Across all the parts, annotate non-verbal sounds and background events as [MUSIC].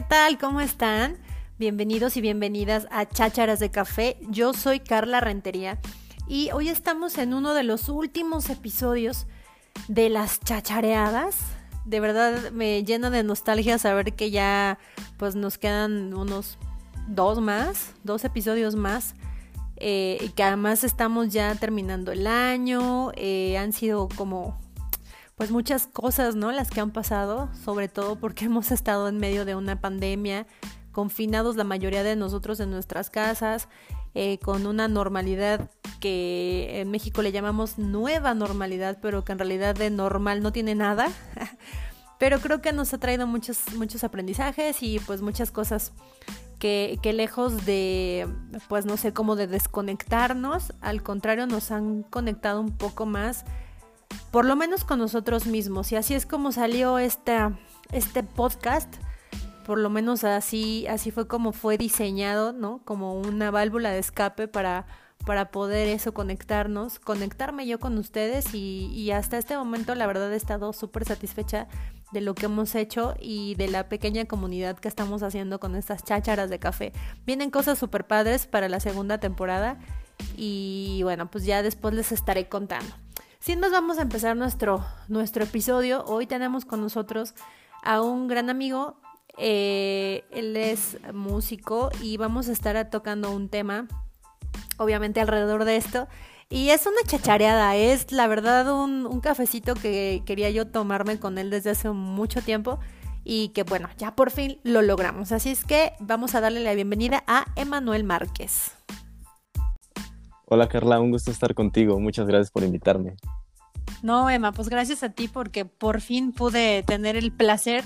¿qué tal? ¿Cómo están? Bienvenidos y bienvenidas a Chácharas de Café. Yo soy Carla Rentería y hoy estamos en uno de los últimos episodios de las chachareadas. De verdad me llena de nostalgia saber que ya pues nos quedan unos dos más, dos episodios más. Eh, y que además estamos ya terminando el año, eh, han sido como pues muchas cosas, ¿no? Las que han pasado, sobre todo porque [LAUGHS] hemos estado en medio de una pandemia, confinados la mayoría de nosotros en nuestras casas, eh, con una normalidad que en México le llamamos nueva normalidad, pero que en realidad de normal no tiene nada. [LAUGHS] pero creo que nos ha traído muchos, muchos aprendizajes y pues muchas cosas que, que, lejos de, pues no sé, cómo de desconectarnos, al contrario nos han conectado un poco más por lo menos con nosotros mismos. Y así es como salió este, podcast. Por lo menos así, así fue como fue diseñado, ¿no? Como una válvula de escape para, para poder eso conectarnos, conectarme yo con ustedes y, y hasta este momento la verdad he estado súper satisfecha de lo que hemos hecho y de la pequeña comunidad que estamos haciendo con estas chácharas de café. Vienen cosas súper padres para la segunda temporada y bueno, pues ya después les estaré contando. Sin más, vamos a empezar nuestro, nuestro episodio. Hoy tenemos con nosotros a un gran amigo. Eh, él es músico y vamos a estar tocando un tema, obviamente alrededor de esto. Y es una chachareada, es la verdad un, un cafecito que quería yo tomarme con él desde hace mucho tiempo y que bueno, ya por fin lo logramos. Así es que vamos a darle la bienvenida a Emanuel Márquez. Hola Carla, un gusto estar contigo. Muchas gracias por invitarme. No, Emma, pues gracias a ti porque por fin pude tener el placer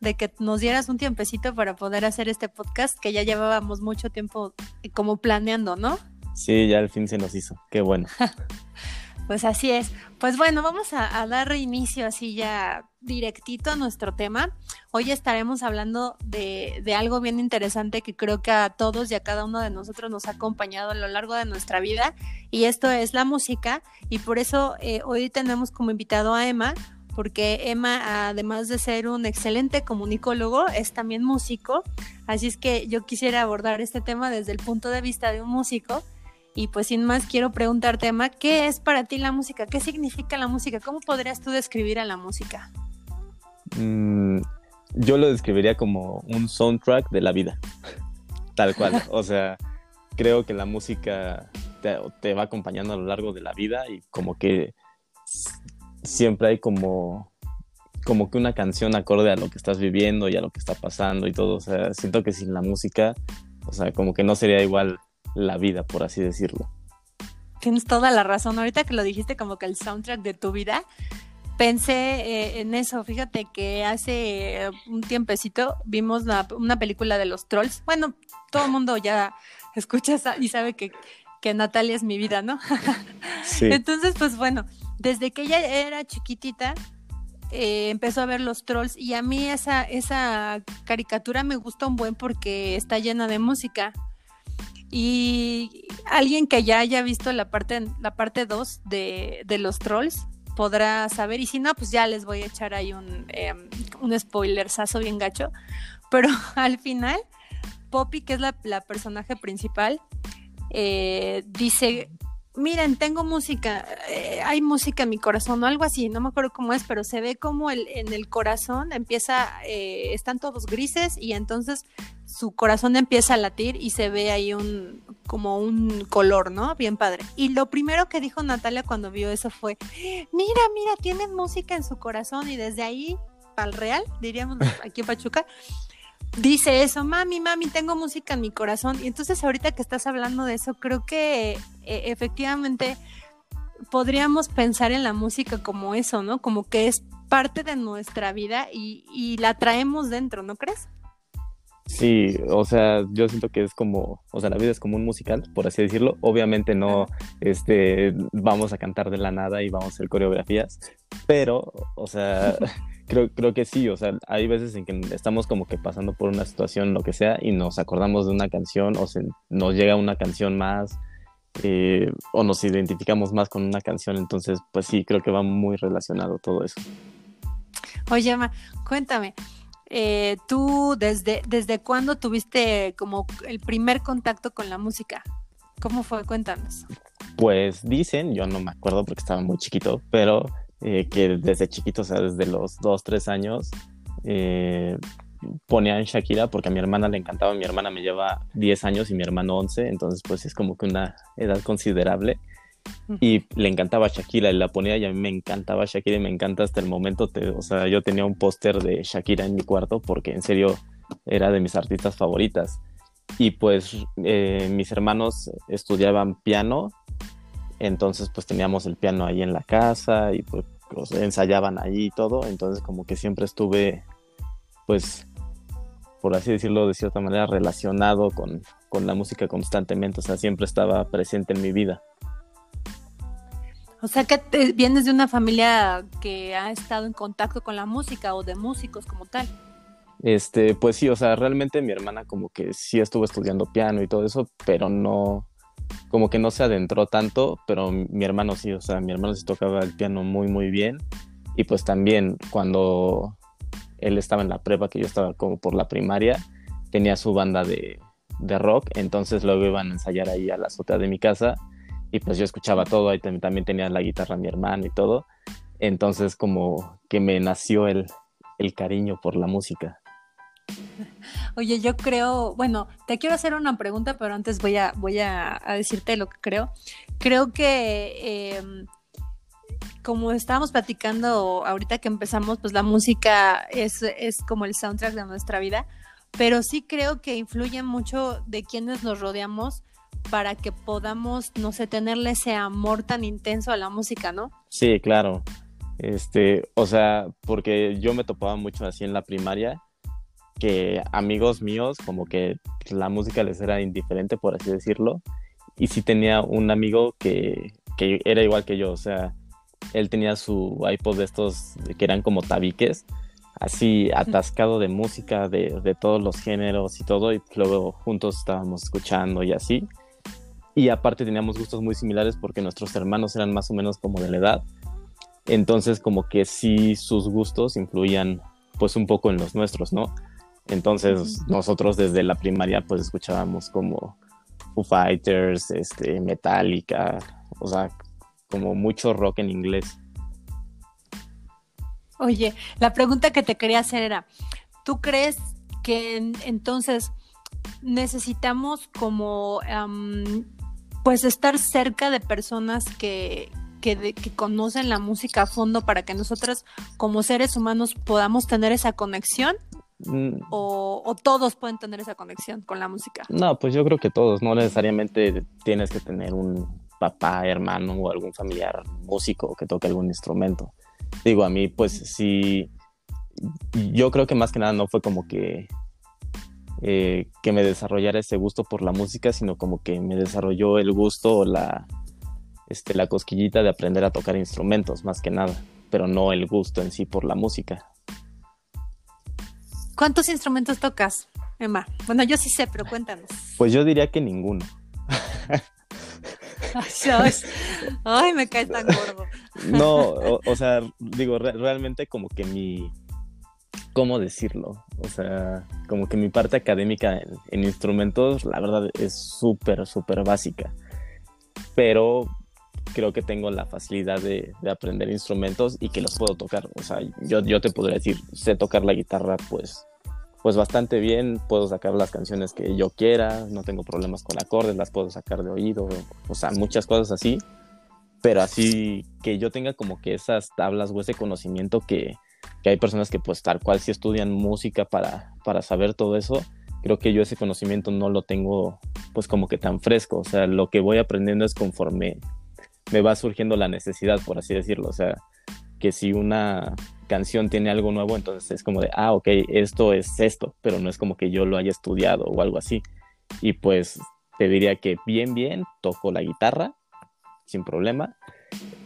de que nos dieras un tiempecito para poder hacer este podcast que ya llevábamos mucho tiempo como planeando, ¿no? Sí, ya al fin se nos hizo. Qué bueno. [LAUGHS] Pues así es. Pues bueno, vamos a, dar inicio así ya directito a nuestro tema. Hoy estaremos hablando de, algo bien interesante que creo que a todos y a cada uno de nosotros nos ha acompañado a lo largo de nuestra vida y esto es la música y por eso eh, hoy tenemos como invitado a Emma porque Emma, además de ser un excelente comunicólogo, es también músico. Así es que yo quisiera abordar este tema desde el punto de vista de un músico y pues sin más quiero preguntarte, Emma, ¿qué es para ti la música? ¿Qué significa la música? ¿Cómo podrías tú describir a la música? Mm, yo lo describiría como un soundtrack de la vida, [LAUGHS] tal cual. o sea, creo que la música te, va acompañando a lo largo de la vida y como que siempre hay como como que una canción acorde a lo que estás viviendo y a lo que está pasando y todo. O sea, siento que sin la música, o sea, como que no sería igual la vida, por así decirlo. Tienes toda la razón. Ahorita que lo dijiste como que el soundtrack de tu vida, pensé eh, en eso. Fíjate que hace un tiempecito vimos una película de los trolls. Bueno, todo el mundo ya escucha y sabe que, que Natalia es mi vida, ¿no? [LAUGHS] sí. Entonces, pues bueno, desde que ella era chiquitita, eh, empezó a ver los trolls y a mí esa, esa caricatura me gusta un buen porque está llena de música. Y alguien que ya haya visto la parte la parte 2 de, de, los trolls podrá saber. Y si no, pues ya les voy a echar ahí un, eh, un bien gacho. Pero [LAUGHS] al final, Poppy, que es la, la personaje principal, eh, dice miren, tengo música, eh, hay música en mi corazón o algo así, no me acuerdo cómo es, pero se ve como el, en el corazón empieza, eh, están todos grises y entonces su corazón empieza a latir y se ve ahí un, como un color, ¿no? Bien padre. Y lo primero que dijo Natalia cuando vio eso fue, mira, mira, tienen música en su corazón y desde ahí, al real, diríamos aquí en Pachuca, dice eso, mami, mami, tengo música en mi corazón. Y entonces ahorita que estás hablando de eso, creo que e, efectivamente podríamos pensar en la música como eso, ¿no? Como que es parte de nuestra vida y, y la traemos dentro, ¿no crees? Sí, o sea, yo siento que es como, o sea, la vida es como un musical, por así decirlo. Obviamente no, este, vamos a cantar de la nada y vamos a hacer coreografías, pero, o sea, [LAUGHS] creo, creo que sí, o sea, hay veces en que estamos como que pasando por una situación, lo que sea, y nos acordamos de una canción o se, nos llega una canción más eh, o nos identificamos más con una canción, entonces pues sí, creo que va muy relacionado todo eso. Oye, Emma, cuéntame, eh, tú desde, desde cuándo tuviste como el primer contacto con la música? ¿Cómo fue? Cuéntanos. Pues dicen, yo no me acuerdo porque estaba muy chiquito, pero eh, que desde chiquito, o sea, desde los dos, tres años, eh, ponían Shakira porque a mi hermana le encantaba. Mi hermana me lleva 10 años y mi hermano 11, entonces pues es como que una edad considerable. Y le encantaba Shakira la ponía y a mí me encantaba Shakira y me encanta hasta el momento. o sea, yo tenía un póster de Shakira en mi cuarto porque en serio era de mis artistas favoritas. Y pues eh, mis hermanos estudiaban piano, entonces pues teníamos el piano ahí en la casa y pues ensayaban ahí y todo. Entonces como que siempre estuve pues por así decirlo de cierta manera relacionado con, con la música constantemente, o sea, siempre estaba presente en mi vida. O sea que vienes de una familia que ha estado en contacto con la música o de músicos como tal. Este, pues sí, o sea, realmente mi hermana como que sí estuvo estudiando piano y todo eso, pero no, como que no se adentró tanto, pero mi hermano sí, o sea, mi hermano sí tocaba el piano muy, muy bien. Y pues también cuando él estaba en la prepa, que yo estaba como por la primaria, tenía su banda de, de rock, entonces luego iban a ensayar ahí a la azotea de mi casa y pues yo escuchaba todo, ahí también tenía la guitarra mi hermano y todo, entonces como que me nació el, el cariño por la música. Oye, yo creo, bueno, te quiero hacer una pregunta, pero antes voy a, voy a, decirte lo que creo. Creo que em, como estábamos platicando ahorita que empezamos, pues la música es, es como el soundtrack de nuestra vida, pero sí creo que influye mucho de quienes nos rodeamos para que podamos, no sé, tenerle ese amor tan intenso a la música, ¿no? Sí, claro. Este, o sea, porque yo me topaba mucho así en la primaria, que amigos míos, como que la música les era indiferente, por así decirlo, y sí tenía un amigo que, que era igual que yo, o sea, él tenía su iPod de estos que eran como tabiques, así atascado de música de, de todos los géneros y todo, y luego juntos estábamos escuchando y así. Y aparte teníamos gustos muy similares porque nuestros hermanos eran más o menos como de la edad. Entonces como que sí sus gustos influían pues un poco en los nuestros, ¿no? Entonces nosotros desde la primaria pues escuchábamos como Foo Fighters, este, Metallica, o sea, como mucho rock en inglés. Oye, la pregunta que te quería hacer era, ¿tú crees que entonces necesitamos como pues estar cerca de personas que, que, conocen la música a fondo para que nosotros como seres humanos podamos tener esa conexión? Mm. O, ¿O, todos pueden tener esa conexión con la música? No, pues yo creo que todos, no necesariamente tienes que tener un papá, hermano o algún familiar músico que toque algún instrumento. Digo, a mí pues sí, yo creo que más que nada no fue como que eh, que me desarrollara ese gusto por la música, sino como que me desarrolló el gusto o la, este, la cosquillita de aprender a tocar instrumentos, más que nada, pero no el gusto en sí por la música. ¿Cuántos instrumentos tocas, Emma? Bueno, yo sí sé, pero cuéntanos. Pues yo diría que ninguno. [LAUGHS] Ay, me caes tan gordo. [LAUGHS] No, o, sea, digo, realmente como que mi, ¿cómo decirlo? O sea, como que mi parte académica en, instrumentos, la verdad, es súper, súper básica. Pero creo que tengo la facilidad de, aprender instrumentos y que los puedo tocar. O sea, yo, yo te podría decir, sé tocar la guitarra, pues, pues bastante bien, puedo sacar las canciones que yo quiera, no tengo problemas con acordes, las puedo sacar de oído, o sea, muchas cosas así. Pero así que yo tenga como que esas tablas o ese conocimiento que, que hay personas que pues tal cual si estudian música para, para saber todo eso, creo que yo ese conocimiento no lo tengo pues como que tan fresco, o sea, lo que voy aprendiendo es conforme me va surgiendo la necesidad, por así decirlo, o sea, que si una canción tiene algo nuevo, entonces es como de, ah, ok, esto es esto, pero no es como que yo lo haya estudiado o algo así. Y pues te diría que bien, bien, toco la guitarra, sin problema.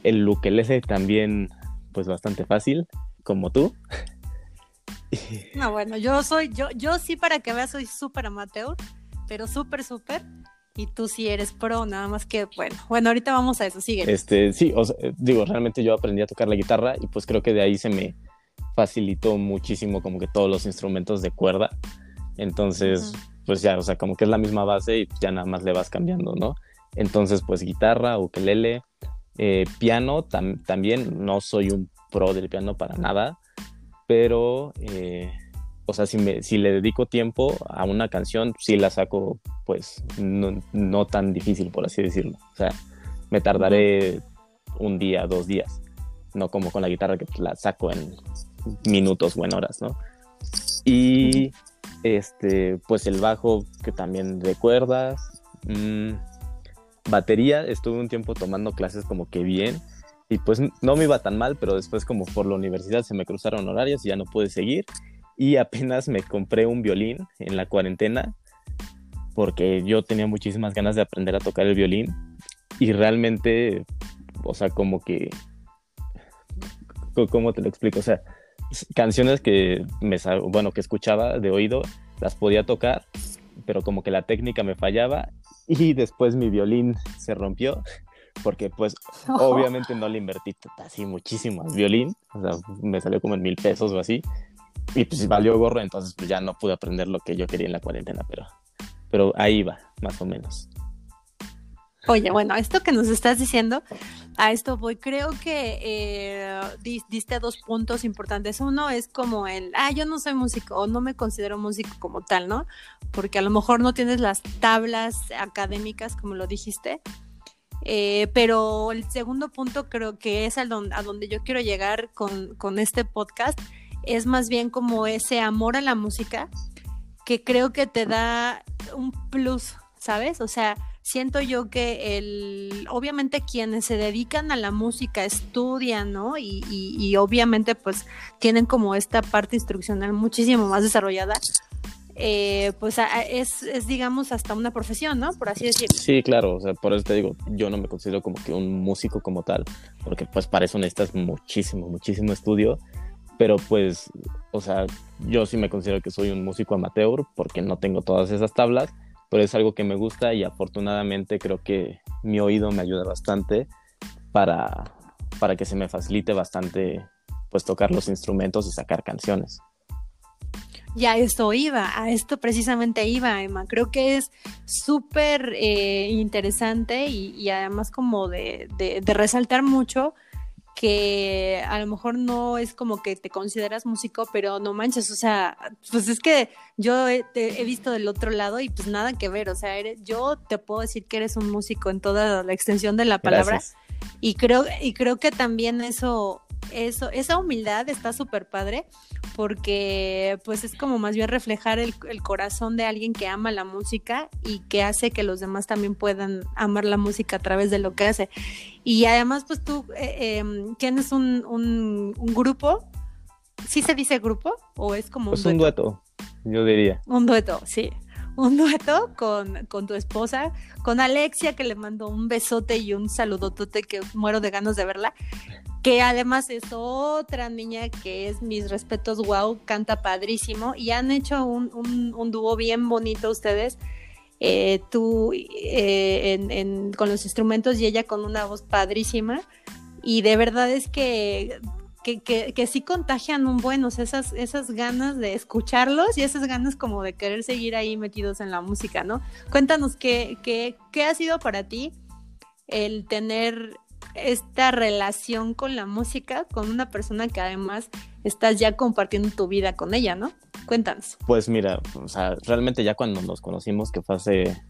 El ukelele también, pues bastante fácil como tú. No, bueno, yo soy, yo, yo sí para que veas soy súper amateur, pero súper, súper. Y tú sí eres pro, nada más que, bueno, bueno, ahorita vamos a eso, sigue. Este, sí, digo, realmente yo aprendí a tocar la guitarra y pues creo que de ahí se me, facilitó muchísimo como que todos los instrumentos de cuerda. Entonces, pues ya, o sea, como que es la misma base y ya nada más le vas cambiando, ¿no? Entonces, pues guitarra, ukelele, eh, piano, también no soy un pro del piano para nada, pero, eh, o sea, si, le dedico tiempo a una canción, sí la saco, pues, no, tan difícil, por así decirlo. O sea, me tardaré un día, dos días, no como con la guitarra que la saco en minutos o en horas, ¿no? Y, este, pues el bajo que también de cuerdas. Mm, batería, estuve un tiempo tomando clases como que bien y pues no me iba tan mal, pero después como por la universidad se me cruzaron horarios y ya no pude seguir. Y [LAUGHS] apenas me compré un violín en la cuarentena porque yo tenía muchísimas ganas de aprender a tocar el violín. Y realmente, o sea, como que, ¿cómo te lo explico? O sea, canciones que me, bueno, que escuchaba de oído, las podía tocar, pero como que la técnica me fallaba y después mi violín se rompió porque pues [LAUGHS] obviamente no le invertí así muchísimo al violín, o sea, me salió como en mil pesos o así, y pues valió gorro, entonces pues ya no pude aprender lo que yo quería en la cuarentena, pero, pero ahí va, más o menos. Oye, bueno, esto que nos estás diciendo, a esto voy, creo que eh, diste dos puntos importantes. Uno es como el, ah, yo no soy músico o no me considero músico como tal, ¿no? Porque a lo mejor no tienes las tablas académicas, como lo dijiste. Eh, pero el segundo punto creo que es a donde, a donde yo quiero llegar con, con este podcast, es más bien como ese amor a la música que creo que te da un plus, ¿sabes? O sea, siento yo que el, obviamente quienes se dedican a la música estudian, ¿no? Y, y, obviamente pues tienen como esta parte instruccional muchísimo más desarrollada. Eh, pues es, digamos, hasta una profesión, ¿no? Por así decirlo. Sí, claro, o sea, por eso te digo, yo no me considero como que un músico como tal, porque pues para eso necesitas muchísimo, muchísimo estudio, pero pues, o sea, yo sí me considero que soy un músico amateur porque no tengo todas esas tablas, pero es algo que me gusta y afortunadamente creo que mi oído me ayuda bastante para, para que se me facilite bastante pues tocar los instrumentos y sacar canciones. Ya esto iba, a esto precisamente iba, Emma. Creo que es súper eh, interesante y, además como de, de, resaltar mucho que a lo mejor no es como que te consideras músico, pero no manches, o sea, pues es que yo he, he visto del otro lado y pues nada que ver, o sea, yo te puedo decir que eres un músico en toda la extensión de la palabra y creo y creo que también eso eso esa humildad está súper padre porque pues es como más bien reflejar el, corazón de alguien que ama la música y que hace que los demás también puedan amar la música a través de lo que hace. Y además pues tú eh, em, tienes un, un, grupo, ¿sí se dice grupo o es como... Pues un dueto, yo diría. Un dueto, sí un dueto con, con, tu esposa, con Alexia, que le mando un besote y un saludotote que muero de ganas de verla que además es otra niña que es mis respetos, wow, canta padrísimo y han hecho un, un, dúo bien bonito ustedes. Eh, tú eh, con los instrumentos y ella con una voz padrísima y de verdad es que que, que, sí contagian un buen, o sea, esas, esas ganas de escucharlos y esas ganas como de querer seguir ahí metidos en la música, ¿no? Cuéntanos qué, qué, qué ha sido para ti el tener esta relación con la música con una persona que además estás ya compartiendo tu vida con ella, ¿no? Cuéntanos. Pues mira, o sea, realmente ya cuando nos conocimos, que fue hace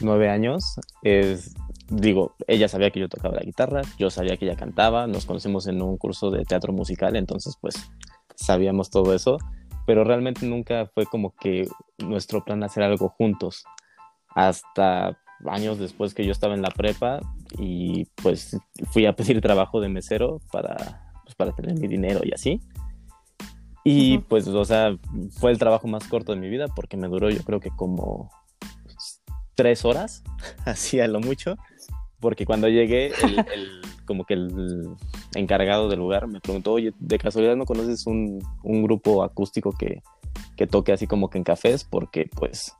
nueve años, es, digo, ella sabía que yo tocaba la guitarra, yo sabía que ella cantaba, nos conocimos en un curso de teatro musical, entonces pues sabíamos todo eso, pero realmente nunca fue como que nuestro plan hacer algo juntos. Hasta años después que yo estaba en la prepa y pues fui a pedir trabajo de mesero para, pues, para tener mi dinero y así. Y pues, o sea, fue el trabajo más corto de mi vida porque me duró yo creo que como tres horas, [LAUGHS] así a lo mucho, porque cuando llegué, [LAUGHS] el, como que el encargado del lugar me preguntó, oye, ¿de casualidad no conoces un, un grupo acústico que, que toque así como que en cafés? Porque pues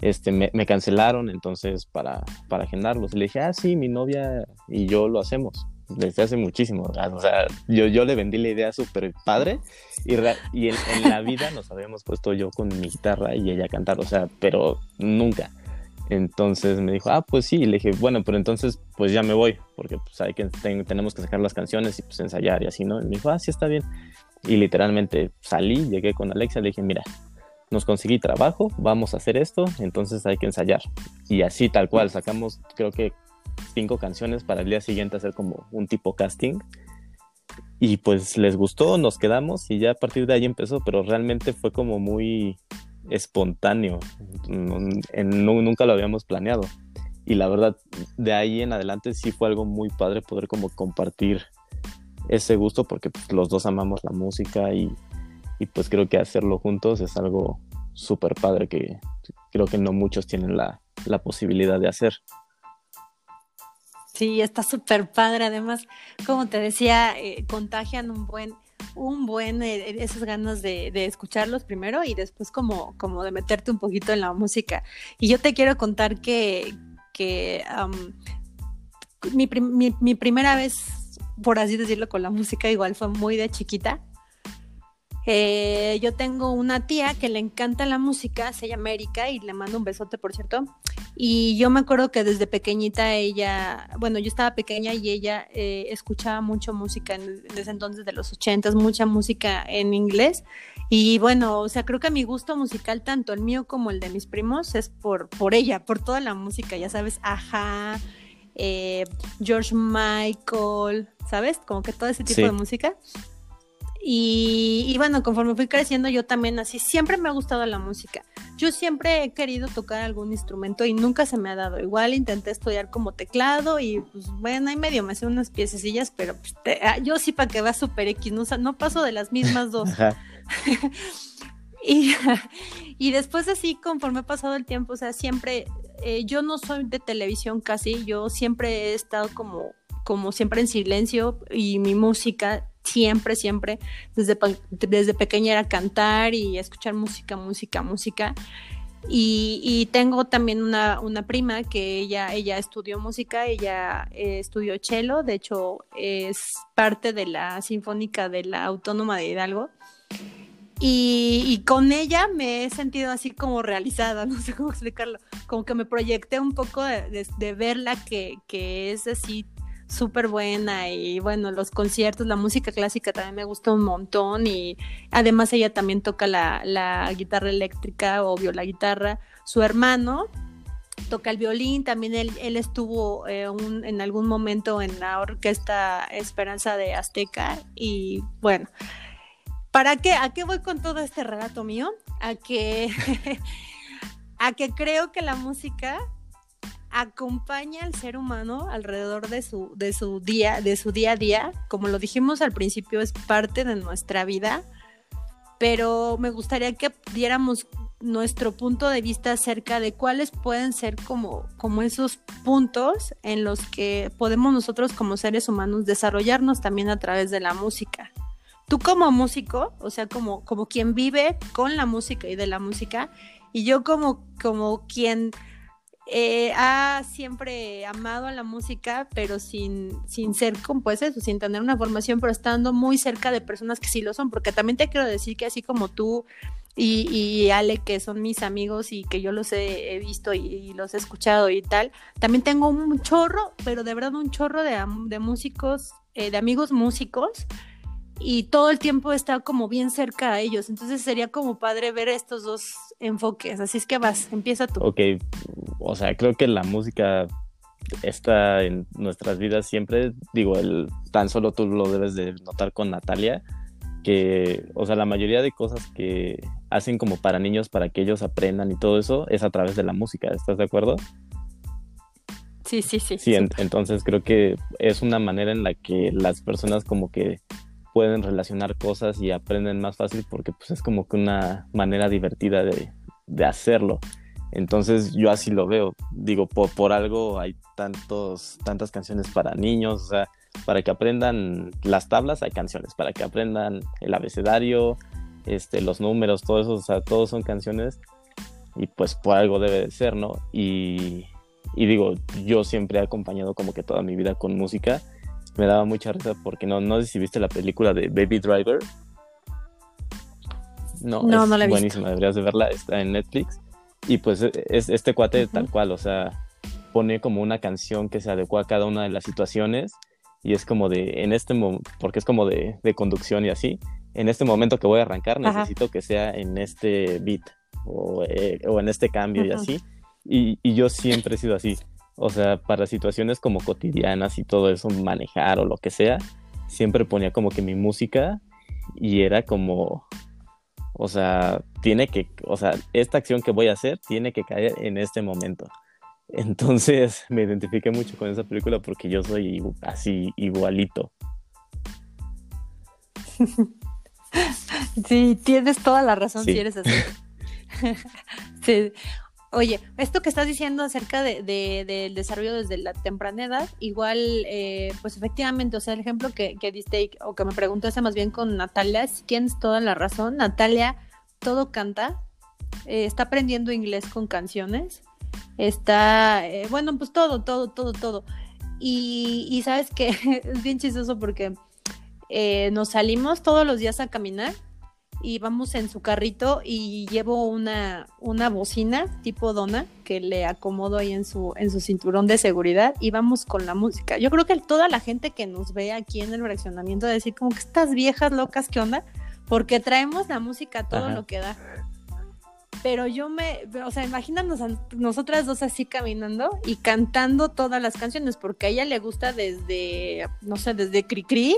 este, me, cancelaron, entonces para, para agendarlos. Le dije, ah, sí, mi novia y yo lo hacemos. desde hace muchísimo. O sea, yo, yo le vendí la idea súper padre y, y en, la vida nos habíamos puesto yo con mi guitarra y ella a cantar, o sea, pero nunca. Entonces me dijo, ah, pues sí, y le dije, bueno, pero entonces pues ya me voy, porque pues hay que, tenemos que sacar las canciones y pues ensayar y así, ¿no? Y me dijo, ah, sí, está bien. Y literalmente salí, llegué con Alexa, le dije, mira, nos conseguí trabajo, vamos a hacer esto, entonces hay que ensayar. Y así tal cual, sacamos creo que cinco canciones para el día siguiente hacer como un tipo casting. Y pues les gustó, nos quedamos y ya a partir de ahí empezó, pero realmente fue como muy espontáneo, nunca lo habíamos planeado. Y la verdad, de ahí en adelante sí fue algo muy padre poder como compartir ese gusto porque pues, los dos amamos la música y, pues creo que hacerlo juntos es algo súper padre que creo que no muchos tienen la, la posibilidad de hacer. Sí, está súper padre. Además, como te decía, eh, contagian un buen, un buen, eh, esas ganas de, de, escucharlos primero y después como, como de meterte un poquito en la música. Y yo te quiero contar que, que mi, mi, mi primera vez, por así decirlo, con la música igual fue muy de chiquita. Eh, yo tengo una tía que le encanta la música, se llama Erika y le mando un besote, por cierto. Y yo me acuerdo que desde pequeñita ella, bueno, yo estaba pequeña y ella eh, escuchaba mucho música en, ese entonces de los ochentas, mucha música en inglés. Y bueno, o sea, creo que mi gusto musical, tanto el mío como el de mis primos, es por, por ella, por toda la música, ya sabes, ajá, eh, George Michael, ¿sabes? Como que todo ese tipo de música. Y, bueno, conforme fui creciendo, yo también así, siempre me ha gustado la música. Yo siempre he querido tocar algún instrumento y nunca se me ha dado. Igual intenté estudiar como teclado y pues bueno, ahí medio me sé unas piececillas, pero pues, ah, yo sí para que va super X, no, no paso de las mismas [LAUGHS] dos. [LAUGHS] y, y después así, conforme ha pasado el tiempo, o sea, siempre, eh, yo no soy de televisión casi, yo siempre he estado como como siempre en silencio y mi música siempre, siempre, desde, desde pequeña era cantar y escuchar música, música, música. Y, tengo también una, una, prima que ella, ella estudió música, ella eh, estudió cello, de hecho es parte de la Sinfónica de la Autónoma de Hidalgo. Y, con ella me he sentido así como realizada, [LAUGHS] no sé cómo explicarlo, como que me proyecté un poco de, de verla que, que es así súper buena y bueno, los conciertos, la música clásica también me gusta un montón y además ella también toca la, guitarra eléctrica, obvio, la guitarra. Su hermano toca el violín, también él, él estuvo eh, en algún momento en la orquesta Esperanza de Azteca y bueno, ¿para qué? ¿A qué voy con todo este relato mío? A que, [LAUGHS] a que creo que la música acompaña al ser humano alrededor de su, de su día, de su día a día. Como lo dijimos al principio, es parte de nuestra vida. Pero me gustaría que diéramos nuestro punto de vista acerca de cuáles pueden ser como, como esos puntos en los que podemos nosotros como seres humanos desarrollarnos también a través de la música. Tú como músico, o sea, como, como quien vive con la música y de la música, y yo como, como quien eh, ha siempre amado a la música, pero sin, sin ser pues eso, sin tener una formación, pero estando muy cerca de personas que sí lo son, porque también te quiero decir que así como tú y, Ale, que son mis amigos y que yo los he, visto y, los he escuchado y tal, también tengo un chorro, pero de verdad un chorro de, de músicos, eh, de amigos músicos y todo el tiempo está como bien cerca a ellos. Entonces sería como padre ver estos dos enfoques. Así es que vas, empieza tú. Ok, o sea, creo que la música está en nuestras vidas siempre. Digo, el, tan solo tú lo debes de notar con Natalia, que, o sea, la mayoría de cosas que hacen como para niños, para que ellos aprendan y todo eso, es a través de la música. ¿Estás de acuerdo? Sí, sí, sí. Sí, entonces creo que es una manera en la que las personas como que pueden relacionar cosas y aprenden más fácil porque pues es como que una manera divertida de, de hacerlo. Entonces yo así lo veo. Digo, por, por, algo hay tantos, tantas canciones para niños, o sea, para que aprendan las tablas hay canciones, para que aprendan el abecedario, este, los números, todo eso, o sea, todos son canciones y pues por algo debe de ser, ¿no? Y, y digo, yo siempre he acompañado como que toda mi vida con música me daba mucha risa porque no, no sé si viste la película de Baby Driver. No, No, es no la he visto. buenísima, deberías de verla, está en Netflix. Y pues e- es este cuate Ujú. tal cual, o sea, pone como una canción que se adecua a cada una de las situaciones y es como de, en este momento, porque es como de, de conducción y así, en este momento que voy a arrancar Ajá. necesito que sea en este beat o, eh, o en este cambio y Ujú. así. Y, y yo siempre he sido así. O sea, para situaciones como cotidianas y todo eso, manejar o lo que sea, siempre ponía como que mi música y era como, o sea, tiene que, o sea, esta acción que voy a hacer tiene que caer en este momento. [LAUGHS] Entonces me identifiqué mucho con esa película porque yo soy así igualito. [LAUGHS] Sí, tienes toda la razón Sí. si eres así. [LAUGHS] Sí. Oye, esto que estás diciendo acerca de, de- del desarrollo desde la temprana edad, igual, eh, pues efectivamente, o sea, el ejemplo que, que diste o que me preguntaste más bien con Natalia, si tienes toda la razón. Natalia todo canta, eh, está aprendiendo inglés con canciones, está, eh, bueno, pues todo, todo, todo, todo. Y, y sabes que [LAUGHS] es bien chistoso porque eh, nos salimos todos los días a caminar y vamos en su carrito y llevo una, una bocina tipo dona que le acomodo ahí en su, en su cinturón de seguridad y vamos con la música. Yo creo que toda la gente que nos ve aquí en el fraccionamiento va a decir como que estas viejas locas, ¿qué onda? Porque traemos la música a todo Ajá. lo que da. Pero yo me, o sea, imagínanos a nosotras dos así caminando y cantando todas las canciones, porque a ella le gusta desde, no sé, desde Cricri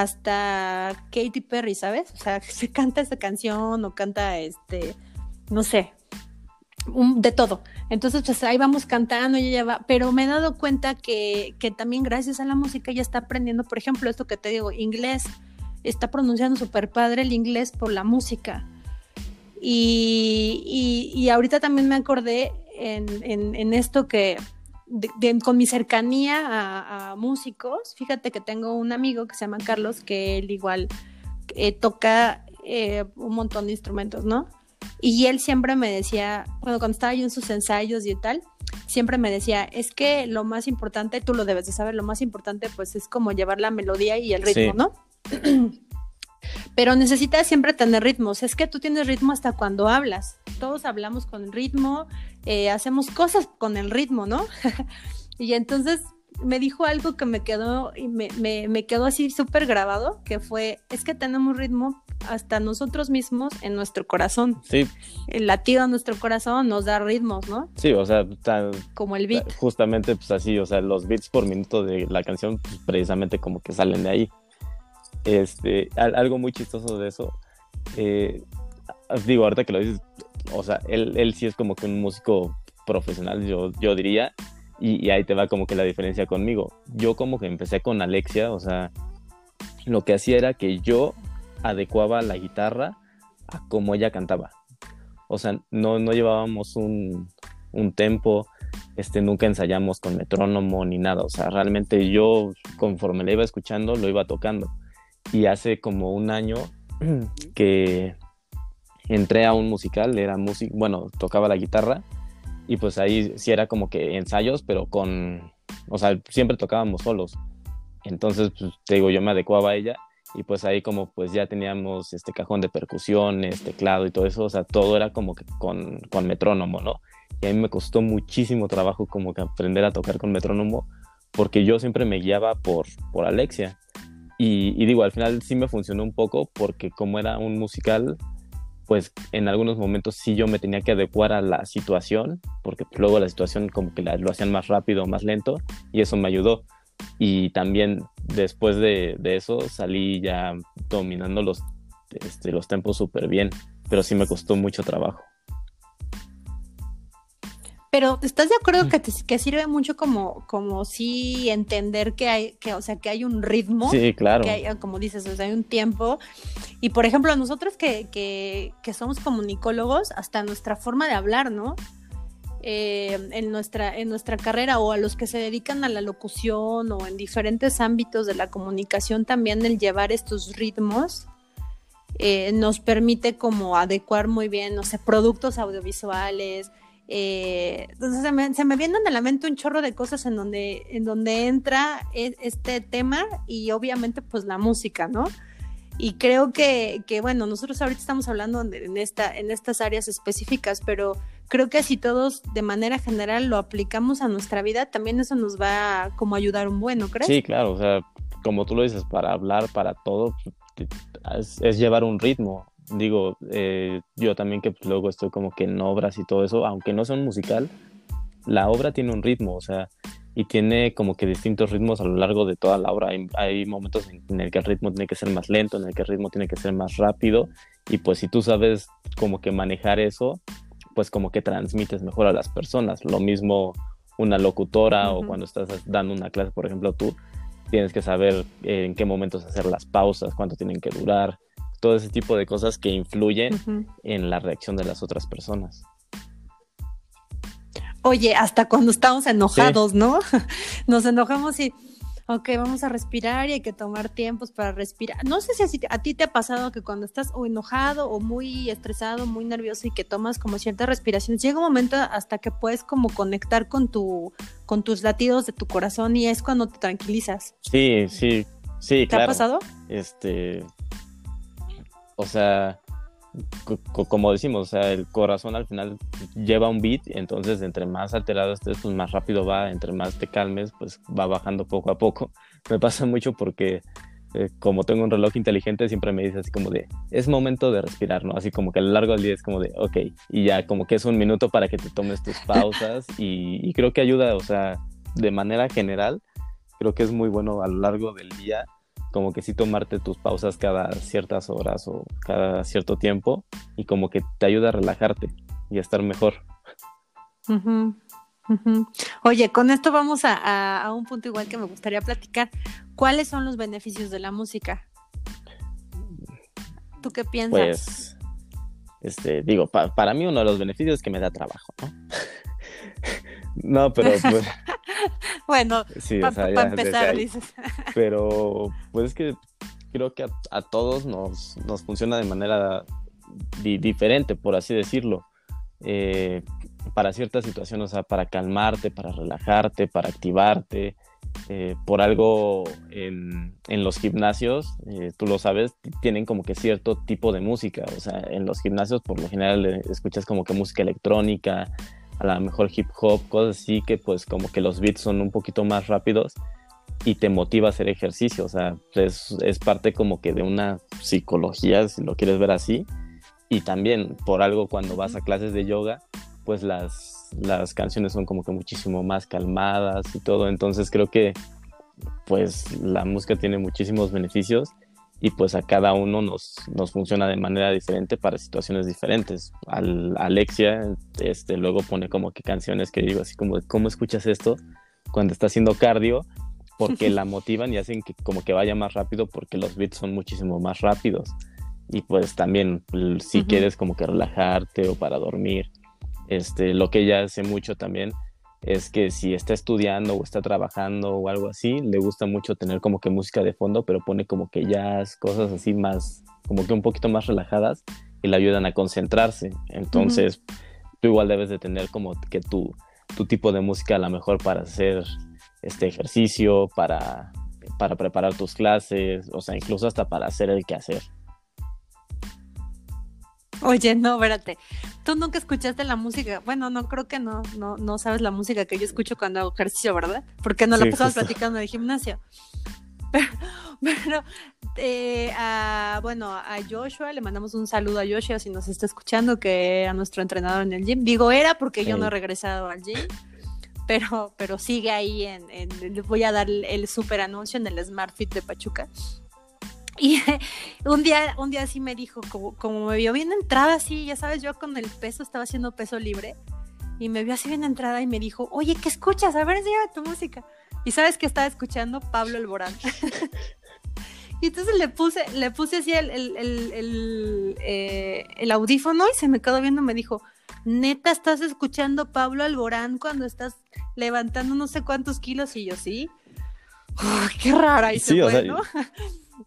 hasta Katy Perry, ¿sabes? O sea, [LAUGHS] se canta esa canción o canta este, no sé, un- de todo. Entonces, pues ahí vamos cantando y ella va, pero me he dado cuenta que, que también gracias a la música ella está aprendiendo, por ejemplo, esto que te digo, inglés, está pronunciando súper padre el inglés por la música. Y, y- ahorita también me acordé en- en esto que, de- de- con mi cercanía a, a músicos, fíjate que tengo un amigo que se llama Carlos, que él igual eh, toca eh, un montón de instrumentos, ¿no? Y él siempre me decía, bueno, cuando estaba yo en sus ensayos y tal, siempre me decía, es que lo más importante, tú lo debes de saber, lo más importante pues es como llevar la melodía y el ritmo, Sí. ¿no? [CLEARS THROAT] Pero necesitas siempre tener ritmos. Es que tú tienes ritmo hasta cuando hablas. Todos hablamos con ritmo, eh, hacemos cosas con el ritmo, ¿no? [LAUGHS] y entonces me dijo algo que me quedó y me, me- me quedó así súper grabado, que fue, es que tenemos ritmo hasta nosotros mismos en nuestro corazón. Sí, El latido de nuestro corazón nos da ritmos, ¿no? sí, o sea, Como el beat. justamente pues así, o sea, los beats por minuto de la canción pues, precisamente como que salen de ahí. Este, al- algo muy chistoso de eso, eh, digo, ahorita que lo dices, o sea, él, sí es como que un músico profesional, yo, yo diría, y, ahí te va como que la diferencia conmigo. Yo como que empecé con Alexia, o sea, lo que hacía era que yo adecuaba la guitarra a como ella cantaba. O sea, no, no llevábamos un, un tempo, este, nunca ensayamos con metrónomo ni nada. O sea, realmente yo conforme la iba escuchando, lo iba tocando. Y hace como un año [CLEARS THROAT] que entré a un musical, era música, bueno, tocaba la guitarra y pues ahí sí era como que ensayos, pero con, o sea, siempre tocábamos solos. Entonces, pues te digo, yo me adecuaba a ella y pues ahí como pues ya teníamos este cajón de percusiones, teclado y todo eso, o sea, todo era como que con, con metrónomo, ¿no? Y a mí me costó muchísimo trabajo como que aprender a tocar con metrónomo porque yo siempre me guiaba por, por Alexia. Y, y digo, al final sí me funcionó un poco porque como era un musical, pues en algunos momentos sí yo me tenía que adecuar a la situación, porque luego la situación como que la- lo hacían más rápido, más lento, y eso me ayudó. Y también después de, eso salí ya dominando los, este, los tempos súper bien, pero sí me costó mucho trabajo. Pero ¿estás de acuerdo que, te- que sirve mucho como, como sí entender que hay, que, o sea, que hay un ritmo? Sí, claro. que hay, como dices, o sea, hay un tiempo. Y por ejemplo, nosotros que, que, que somos comunicólogos, hasta nuestra forma de hablar, ¿no? Eh, en, nuestra, en nuestra carrera o a los que se dedican a la locución o en diferentes ámbitos de la comunicación, también el llevar estos ritmos eh, nos permite como adecuar muy bien, no sé, productos audiovisuales, Eh, entonces se me, se me, vienen a la mente un chorro de cosas en donde, en donde entra e, este tema y obviamente pues la música, ¿no? Y creo que, que bueno, nosotros ahorita estamos hablando en, esta, en estas áreas específicas, pero creo que si todos de manera general lo aplicamos a nuestra vida, también eso nos va a como ayudar un buen, ¿no crees? Sí, claro, o sea, como tú lo dices, para hablar, para todo, es, es llevar un ritmo, digo, eh, yo también que pues, luego estoy como que en obras y todo eso, aunque no son musical, la obra tiene un ritmo, o sea, y tiene como que distintos ritmos a lo largo de toda la obra. Hay, momentos en, el que el ritmo tiene que ser más lento, en el que el ritmo tiene que ser más rápido, y pues si tú sabes como que manejar eso, pues como que transmites mejor a las personas. Lo mismo una locutora o cuando estás dando una clase, por ejemplo, tú tienes que saber en qué momentos hacer las pausas, cuánto tienen que durar, todo ese tipo de cosas que influyen en la reacción de las otras personas. Oye, hasta cuando estamos enojados, ¿no? [LAUGHS] Nos enojamos y, ok, vamos a respirar y hay que tomar tiempos para respirar. No sé si a ti te ha pasado que cuando estás o enojado o muy estresado, muy nervioso y que tomas como ciertas respiraciones, llega un momento hasta que puedes como conectar con tu, con tus latidos de tu corazón y es cuando te tranquilizas. Sí, sí, sí, ¿Te ha pasado? Este, o sea, como decimos, o sea, el corazón al final lleva un beat, entonces entre más alterado estés, pues más rápido va, entre más te calmes, pues va bajando poco a poco. [LAUGHS] Me pasa mucho porque eh, como tengo un reloj inteligente, siempre me dice así como de, es momento de respirar, ¿no? Así como que a lo largo del día es como de, ok, y ya como que es un minuto para que te tomes tus [LAUGHS] pausas y, y creo que ayuda, o sea, de manera general, creo que es muy bueno a lo largo del día como que sí tomarte tus pausas cada ciertas horas o cada cierto tiempo y como que te ayuda a relajarte y a estar mejor. Oye, con esto vamos a, un punto igual que me gustaría platicar. ¿Cuáles son los beneficios de la música? ¿Tú qué piensas? Pues, este, digo, para mí uno de los beneficios es que me da trabajo, ¿no? [LAUGHS] no, pero pues, [LAUGHS] bueno, para empezar, dices. [LAUGHS] Pero, pues es que creo que a, todos nos, funciona de manera diferente, por así decirlo. Eh, para ciertas situaciones, o sea, para calmarte, para relajarte, para activarte. Eh, por algo en, los gimnasios, eh, tú lo sabes, tienen como que cierto tipo de música. O sea, en los gimnasios por lo general escuchas como que música electrónica, a lo mejor hip hop, cosas así que pues como que los beats son un poquito más rápidos y te motiva a hacer ejercicio, o sea, es, es parte como que de una psicología, si lo quieres ver así, y también por algo cuando vas a clases de yoga, pues las, las canciones son como que muchísimo más calmadas y todo, entonces creo que pues la música tiene muchísimos beneficios y pues a cada uno nos, nos funciona de manera diferente para situaciones diferentes. Al, Alexia este, luego pone como que canciones que digo así como, ¿cómo escuchas esto? Cuando está haciendo cardio, porque la [LAUGHS] motivan y hacen que como que vaya más rápido porque los beats son muchísimo más rápidos. Y pues también si quieres como que relajarte o para dormir, este, lo que ella hace mucho también es que si está estudiando o está trabajando o algo así, le gusta mucho tener como que música de fondo, pero pone como que jazz, cosas así más, como que un poquito más relajadas y le ayudan a concentrarse. Entonces, tú igual debes de tener como que tu, tu tipo de música a lo mejor para hacer este ejercicio, para, para preparar tus clases, o sea, incluso hasta para hacer el quehacer. [LAUGHS] Oye, no, espérate. Tú nunca escuchaste la música. Bueno, no creo que no, no, no sabes la música que yo escucho cuando hago ejercicio, ¿verdad? Porque no la pasamos platicando de gimnasio. Pero, [LAUGHS] eh, bueno, a Joshua le mandamos un saludo a Joshua si nos está escuchando, que era nuestro entrenador en el gym. Digo, era porque yo no he regresado al gym, pero, pero sigue ahí en, en voy a dar el, el super anuncio en el Smart Fit de Pachuca. Y [LAUGHS] un día, un día sí me dijo, como, como me vio bien entrada, así, ya sabes, yo con el peso estaba haciendo peso libre, y me vio así bien entrada y me dijo, oye, ¿qué escuchas? A ver, enséñame tu música. Y sabes que estaba escuchando Pablo Alborán. [LAUGHS] y entonces le puse, le puse así el, el, el, eh, el, audífono y se me quedó viendo, me dijo, neta, estás escuchando Pablo Alborán cuando estás levantando no sé cuántos kilos, y yo sí. [LAUGHS] qué rara, y sí, se fue, ¿no?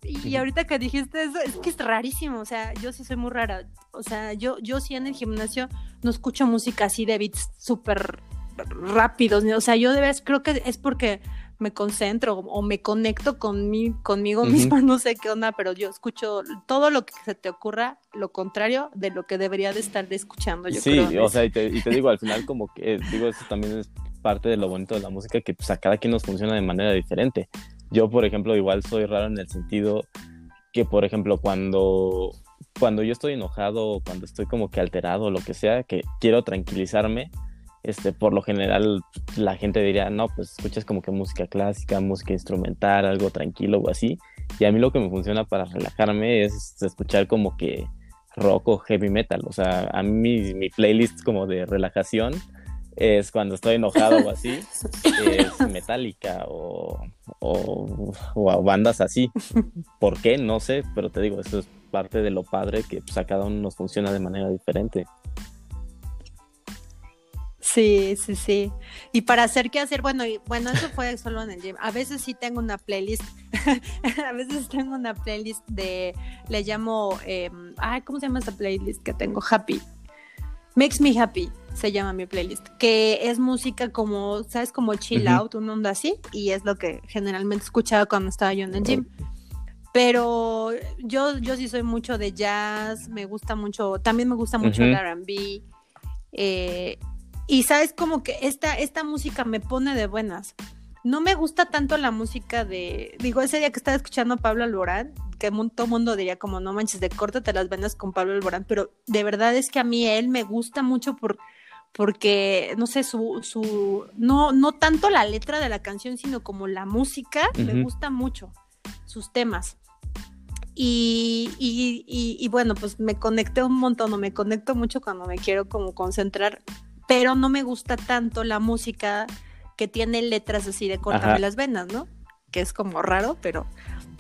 Y ahorita que dijiste eso, es que es rarísimo, o sea, yo sí soy muy rara. O sea, yo, yo sí en el gimnasio no escucho música así de beats súper rápidos. O sea, yo de vez creo que es porque me concentro o me conecto con mi, conmigo misma, no sé qué onda, pero yo escucho todo lo que se te ocurra, lo contrario de lo que debería de estar escuchando. Yo sí, o sea, y te, y te digo, al final como que, digo, eso también es parte de lo bonito de la música, que pues a cada quien nos funciona de manera diferente. Yo, por ejemplo, igual soy raro en el sentido que, por ejemplo, cuando, cuando yo estoy enojado o cuando estoy como que alterado lo que sea, que quiero tranquilizarme, este, por lo general la gente diría, no, pues escuchas como que música clásica, música instrumental, algo tranquilo o así. Y a mí lo que me funciona para relajarme es escuchar como que rock o heavy metal. O sea, a mí mi playlist como de relajación es cuando estoy enojado o así, [LAUGHS] es metálica o, o, bandas así. ¿Por qué? No sé, pero te digo, eso es parte de lo padre que pues, a cada uno nos funciona de manera diferente. Sí, sí, sí. Y para hacer qué hacer, bueno, y, bueno, eso fue solo en el gym. A veces sí tengo una playlist, [LAUGHS] a veces tengo una playlist de, le llamo, eh, ay, ¿cómo se llama esta playlist que tengo? Happy. Makes Me Happy se llama mi playlist, que es música como, ¿sabes? Como chill out, un onda así, y es lo que generalmente escuchaba cuando estaba yo en el gym. Pero yo, yo sí soy mucho de jazz, me gusta mucho, también me gusta mucho el RB. Eh, y sabes como que esta, esta música me pone de buenas. No me gusta tanto la música de, digo, ese día que estaba escuchando a Pablo Alborán, que todo mundo diría como no manches de córtate las venas con Pablo Alborán, pero de verdad es que a mí él me gusta mucho por porque no sé su su no no tanto la letra de la canción sino como la música me gusta mucho sus temas. Y, y, y, bueno pues me conecté un montón o me conecto mucho cuando me quiero como concentrar pero no me gusta tanto la música que tiene letras así de córtame las venas no que es como raro pero,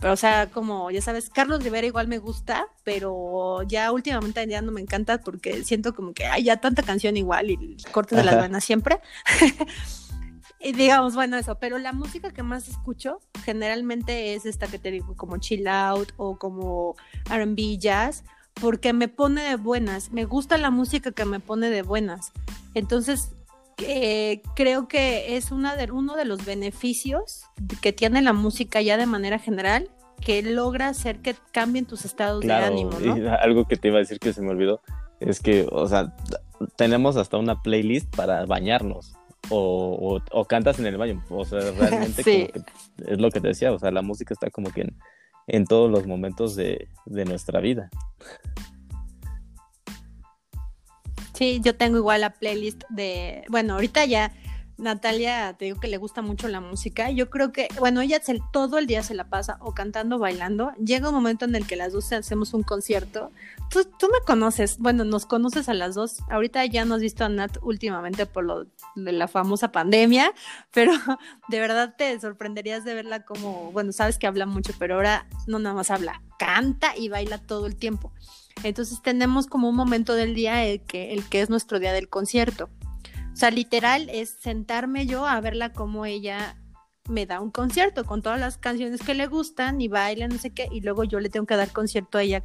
o sea, como ya sabes, Carlos Rivera igual me gusta, pero ya últimamente ya no me encanta porque siento como que hay ya tanta canción igual y cortes de las venas siempre. [LAUGHS] y digamos, bueno, eso, pero la música que más escucho generalmente es esta que te digo, como chill out o como RB jazz, porque me pone de buenas. Me gusta la música que me pone de buenas. Entonces, creo que es una de, uno de los beneficios que tiene la música ya de manera general, que logra hacer que cambien tus estados de ánimo. algo que te iba a decir que se me olvidó es que, o sea, tenemos hasta una playlist para bañarnos. O, cantas en el baño, o sea, [LAUGHS] realmente es lo que te decía, o sea, la música está como que en, todos los momentos de, de nuestra vida. Sí, yo tengo igual la playlist de, bueno, ahorita ya Natalia, te digo que le gusta mucho la música. Yo creo que, bueno, ella todo el día se la pasa o cantando bailando. Llega un momento en el que las dos hacemos un concierto. Tú, tú me conoces, bueno, nos conoces a las dos. Ahorita ya no has visto a Nat últimamente por lo de la famosa pandemia, [LAUGHS] pero de verdad te sorprenderías de verla como, bueno, sabes que habla mucho, pero ahora no nada más habla, canta y baila todo el tiempo. Entonces tenemos como un momento del día el que, el que es nuestro día del concierto. O sea, literal es sentarme yo a verla como ella me da un concierto con todas las canciones que le gustan y baila, no sé qué, y luego yo le tengo que dar concierto a ella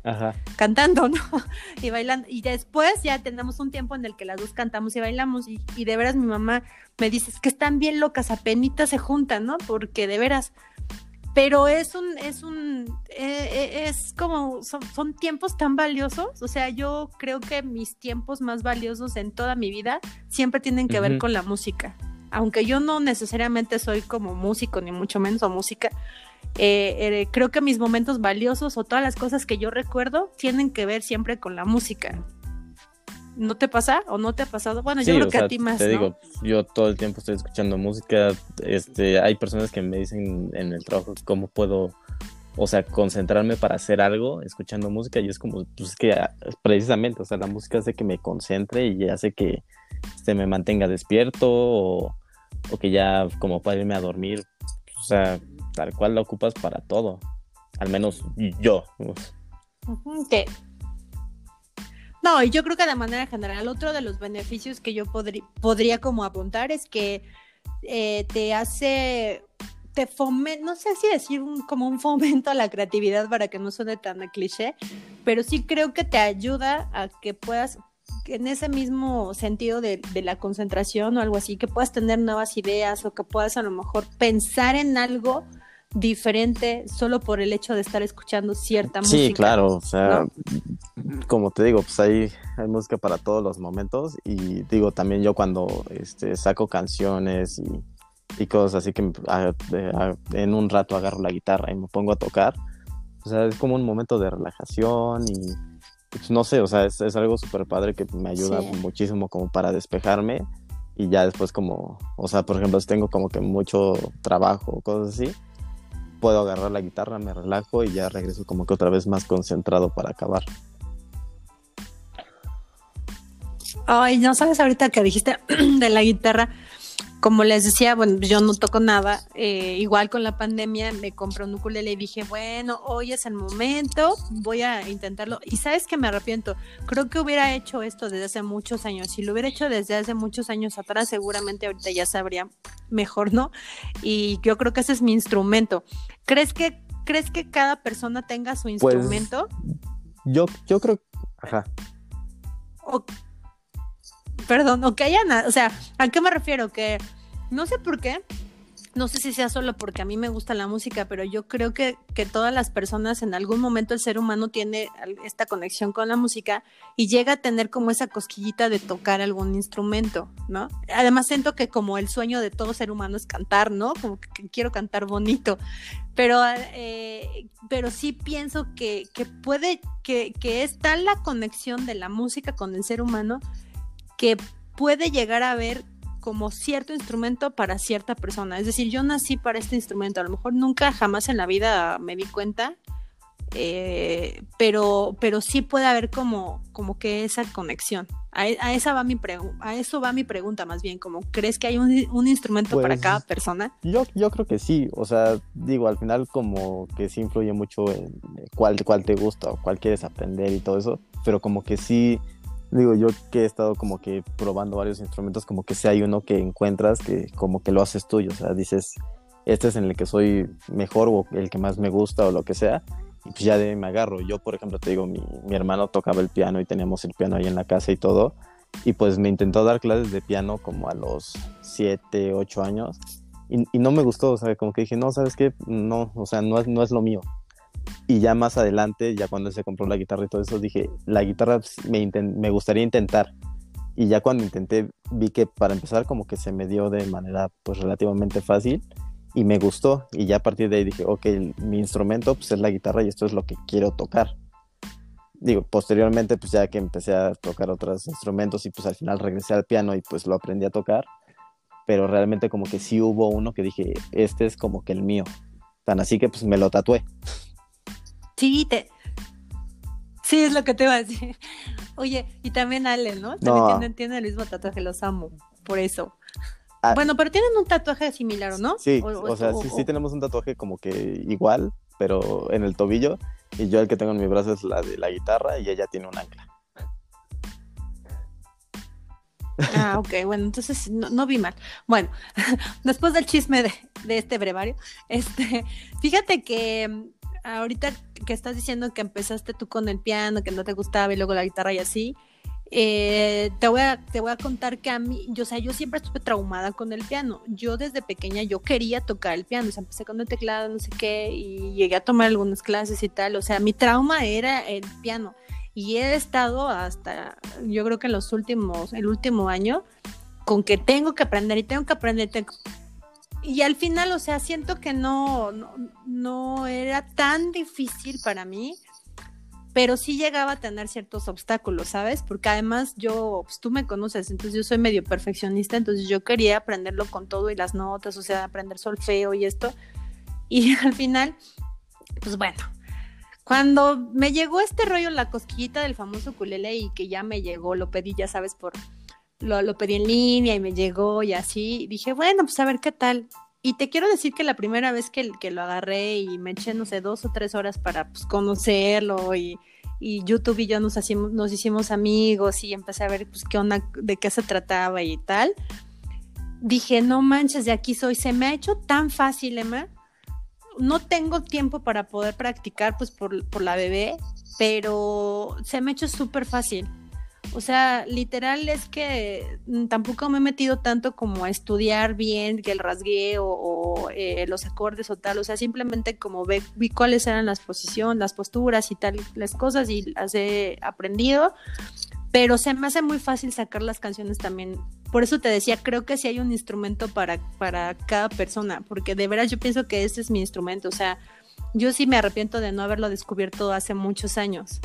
cantando, ¿no? [LAUGHS] Y bailando. Y después ya tenemos un tiempo en el que las dos cantamos y bailamos. Y, y de veras mi mamá me dice, es que están bien locas, apenas se juntan, ¿no? Porque de veras pero es un, es un, eh, eh, es como, son, tiempos tan valiosos, o sea, yo creo que mis tiempos más valiosos en toda mi vida siempre tienen que ver con la música, aunque yo no necesariamente soy como músico, ni mucho menos o música, eh, creo que mis momentos valiosos o todas las cosas que yo recuerdo tienen que ver siempre con la música. ¿No te pasa o no te ha pasado? Bueno, yo creo que a ti más. Te digo, yo todo el tiempo estoy escuchando música. Este, hay personas que me dicen en el trabajo cómo puedo, o sea, concentrarme para hacer algo escuchando música y es como, pues que ah, precisamente, o sea, la música hace que me concentre y hace que este, me mantenga despierto o, que ya como para irme a dormir, o sea, tal cual la ocupas para todo. Al menos yo. ¿Qué? No, y yo creo que de manera general, otro de los beneficios que yo podría como apuntar es que eh, te hace, te fomenta, no sé si decir como un fomento a la creatividad para que no suene tan de cliché, pero sí creo que te ayuda a que puedas, en ese mismo sentido de, de, la concentración o algo así, que puedas tener nuevas ideas o que puedas a lo mejor pensar en algo diferente solo por el hecho de estar escuchando cierta música. Sí, claro, o sea, como te digo, pues hay, hay música para todos los momentos y digo también yo cuando este, saco canciones y, y cosas así que en un rato agarro la guitarra y me pongo a tocar, o sea, es como un momento de relajación y pues, no sé, o sea, es, algo súper padre que me ayuda muchísimo como para despejarme y ya después como, o sea, por ejemplo, si tengo como que mucho trabajo o cosas así, puedo agarrar la guitarra, me relajo y ya regreso como que otra vez más concentrado para acabar. Ay, no sabes ahorita que dijiste [CLEARS THROAT] de la guitarra, como les decía, bueno, yo no toco nada. Eh, igual con la pandemia me compré un ukulele y dije, bueno, hoy es el momento, voy a intentarlo. Y sabes que me arrepiento. Creo que hubiera hecho esto desde hace muchos años. Si lo hubiera hecho desde hace muchos años atrás, seguramente ahorita ya sabría mejor, ¿no? Y yo creo que ese es mi instrumento. ¿Crees que, crees que cada persona tenga su pues, instrumento? yo, yo creo, ajá. O, perdón, o que hayan, o sea, ¿a qué me refiero? Que no sé por qué, no sé si sea solo porque a mí me gusta la música, pero yo creo que, que, todas las personas, en algún momento el ser humano tiene esta conexión con la música y llega a tener como esa cosquillita de tocar algún instrumento, ¿no? Además siento que como el sueño de todo ser humano es cantar, ¿no? Como que, quiero cantar bonito, pero, eh, pero sí pienso que, que puede, que, que es tal la conexión de la música con el ser humano que puede llegar a ver como cierto instrumento para cierta persona. Es decir, yo nací para este instrumento, a lo mejor nunca jamás en la vida me di cuenta, eh, pero, pero sí puede haber como, como que esa conexión. A, esa va mi a eso va mi pregunta más bien, como crees que hay un, instrumento para pues, cada persona. Yo, yo creo que sí, o sea, digo, al final como que sí influye mucho en cuál, cuál te gusta o cuál quieres aprender y todo eso, pero como que sí digo yo que he estado como que probando varios instrumentos, como que si hay uno que encuentras que como que lo haces tuyo, o sea, dices, este es en el que soy mejor o el que más me gusta o lo que sea, y pues ya de me agarro. Yo, por ejemplo, te digo, mi, mi hermano tocaba el piano y teníamos el piano ahí en la casa y todo, y pues me intentó dar clases de piano como a los 7, 8 años, y, y, no me gustó, o sea, como que dije, no, ¿sabes qué? No, o sea, no es, no es lo mío. Y ya más adelante, ya cuando se compró la guitarra y todo eso, dije, la guitarra me, me gustaría intentar. Y ya cuando intenté, vi que para empezar como que se me dio de manera pues relativamente fácil y me gustó. Y ya a partir de ahí dije, ok, mi instrumento pues es la guitarra y esto es lo que quiero tocar. Digo, posteriormente pues ya que empecé a tocar otros instrumentos y pues al final regresé al piano y pues lo aprendí a tocar. Pero realmente como que sí hubo uno que dije, este es como que el mío. Tan así que pues me lo tatué. Sí, te... Sí, es lo que te iba a decir. [LAUGHS] Oye, y también Ale, ¿no? También Tiene, el mismo tatuaje, los amo, por eso. Ah. bueno, pero tienen un tatuaje similar, ¿o no? Sí, o, sea, sí, sí tenemos un tatuaje como que igual, pero en el tobillo. Y yo el que tengo en mi brazo es la de la guitarra y ella tiene un ancla. Ah, ok, bueno, entonces no, vi mal. Bueno, [LAUGHS] después del chisme de, de, este brevario, este, fíjate que ahorita que estás diciendo que empezaste tú con el piano, que no te gustaba y luego la guitarra y así, eh, te, voy a, te voy a contar que a mí, yo, o sea, yo siempre estuve traumada con el piano. Yo desde pequeña yo quería tocar el piano, o sea, empecé con el teclado, no sé qué, y llegué a tomar algunas clases y tal. O sea, mi trauma era el piano. Y he estado hasta, yo creo que en los últimos, el último año, con que tengo que aprender y tengo que aprender, tengo, y al final, o sea, siento que no, no, era tan difícil para mí, pero sí llegaba a tener ciertos obstáculos, ¿sabes? Porque además yo, pues tú me conoces, entonces yo soy medio perfeccionista, entonces yo quería aprenderlo con todo y las notas, o sea, aprender solfeo y esto. Y [LAUGHS] al final, pues bueno, cuando me llegó este rollo, la cosquillita del famoso culele y que ya me llegó, lo pedí, ya sabes, por lo, pedí en línea y me llegó y así. Dije, bueno, pues a ver qué tal. Y te quiero decir que la primera vez que, que lo agarré y me eché, no sé, dos o tres horas para pues, conocerlo y, y YouTube y yo nos, hacimos, nos hicimos amigos y empecé a ver pues qué onda, de qué se trataba y tal. dije, no manches, de aquí soy. Se me ha hecho tan fácil, Emma. No tengo tiempo para poder practicar, pues por, por la bebé, pero se me ha hecho súper fácil. O sea, literal es que tampoco me he metido tanto como a estudiar bien que el rasgueo o, eh, los acordes o tal. O sea, simplemente como ve, vi cuáles eran las posiciones, las posturas y tal, las cosas y las he aprendido. Pero se me hace muy fácil sacar las canciones también. Por eso te decía, creo que sí hay un instrumento para, para cada persona, porque de veras yo pienso que este es mi instrumento. O sea, yo sí me arrepiento de no haberlo descubierto hace muchos años.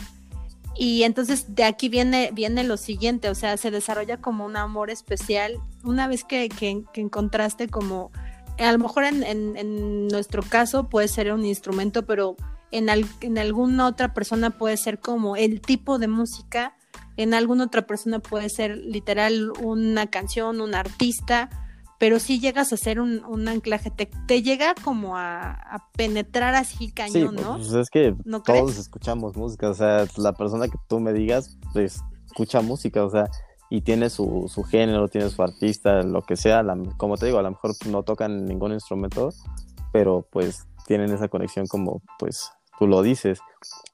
Y entonces de aquí viene, viene lo siguiente, o sea, se desarrolla como un amor especial una vez que, que, encontraste como, a lo mejor en, en, nuestro caso puede ser un instrumento, pero en, en alguna otra persona puede ser como el tipo de música, en alguna otra persona puede ser literal una canción, un artista, pero si llegas a hacer un, anclaje, te, llega como a, penetrar así cañón, ¿no? Pues es que todos escuchamos música, o sea, la persona que tú me digas, pues escucha música, o sea, y tiene su, su género, tiene su artista, lo que sea, como te digo, a lo mejor no tocan ningún instrumento, pero pues tienen esa conexión como pues tú lo dices.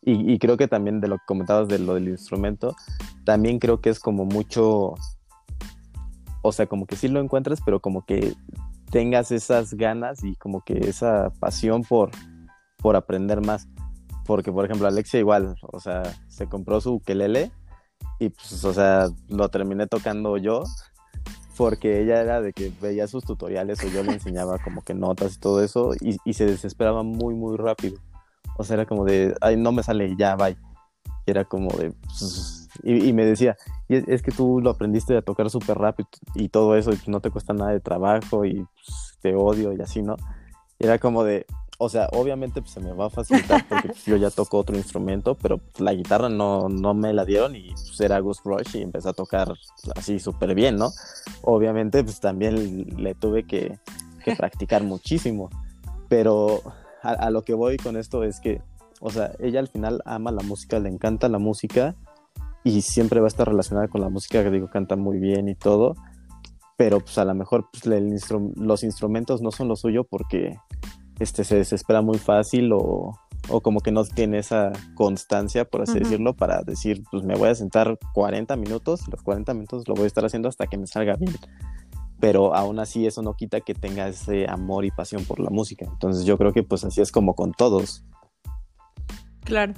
Y, y creo que también de lo que comentabas de lo del instrumento, también creo que es como mucho o sea, como que sí lo encuentras, pero como que tengas esas ganas y como que esa pasión por, por aprender más. Porque, por ejemplo, Alexia igual, o sea, se compró su ukelele y pues, o sea, lo terminé tocando yo porque ella era de que veía sus tutoriales o yo le enseñaba como que notas y todo eso y, y se desesperaba muy, muy rápido. O sea, era como de, ay, no me sale, ya, bye. Era como de, pues, y, me decía, y es, que tú lo aprendiste a tocar súper rápido y todo eso, y pues no te cuesta nada de trabajo y pues, te odio y así, ¿no? Y era como de, o sea, obviamente pues, se me va a facilitar porque pues, yo ya toco otro instrumento, pero la guitarra no, no me la dieron y pues era Ghost Rush y empecé a tocar así súper bien, ¿no? Obviamente pues también le tuve que, que [LAUGHS] practicar muchísimo, pero a, a, lo que voy con esto es que, o sea, ella al final ama la música, le encanta la música y siempre va a estar relacionada con la música, que digo, canta muy bien y todo, pero pues a lo mejor pues, los instrumentos no son lo suyo porque este, se desespera muy fácil o, o como que no tiene esa constancia, por así decirlo, para decir, pues me voy a sentar 40 minutos, los 40 minutos lo voy a estar haciendo hasta que me salga bien. Pero aún así eso no quita que tenga ese amor y pasión por la música. Entonces yo creo que pues así es como con todos. Claro.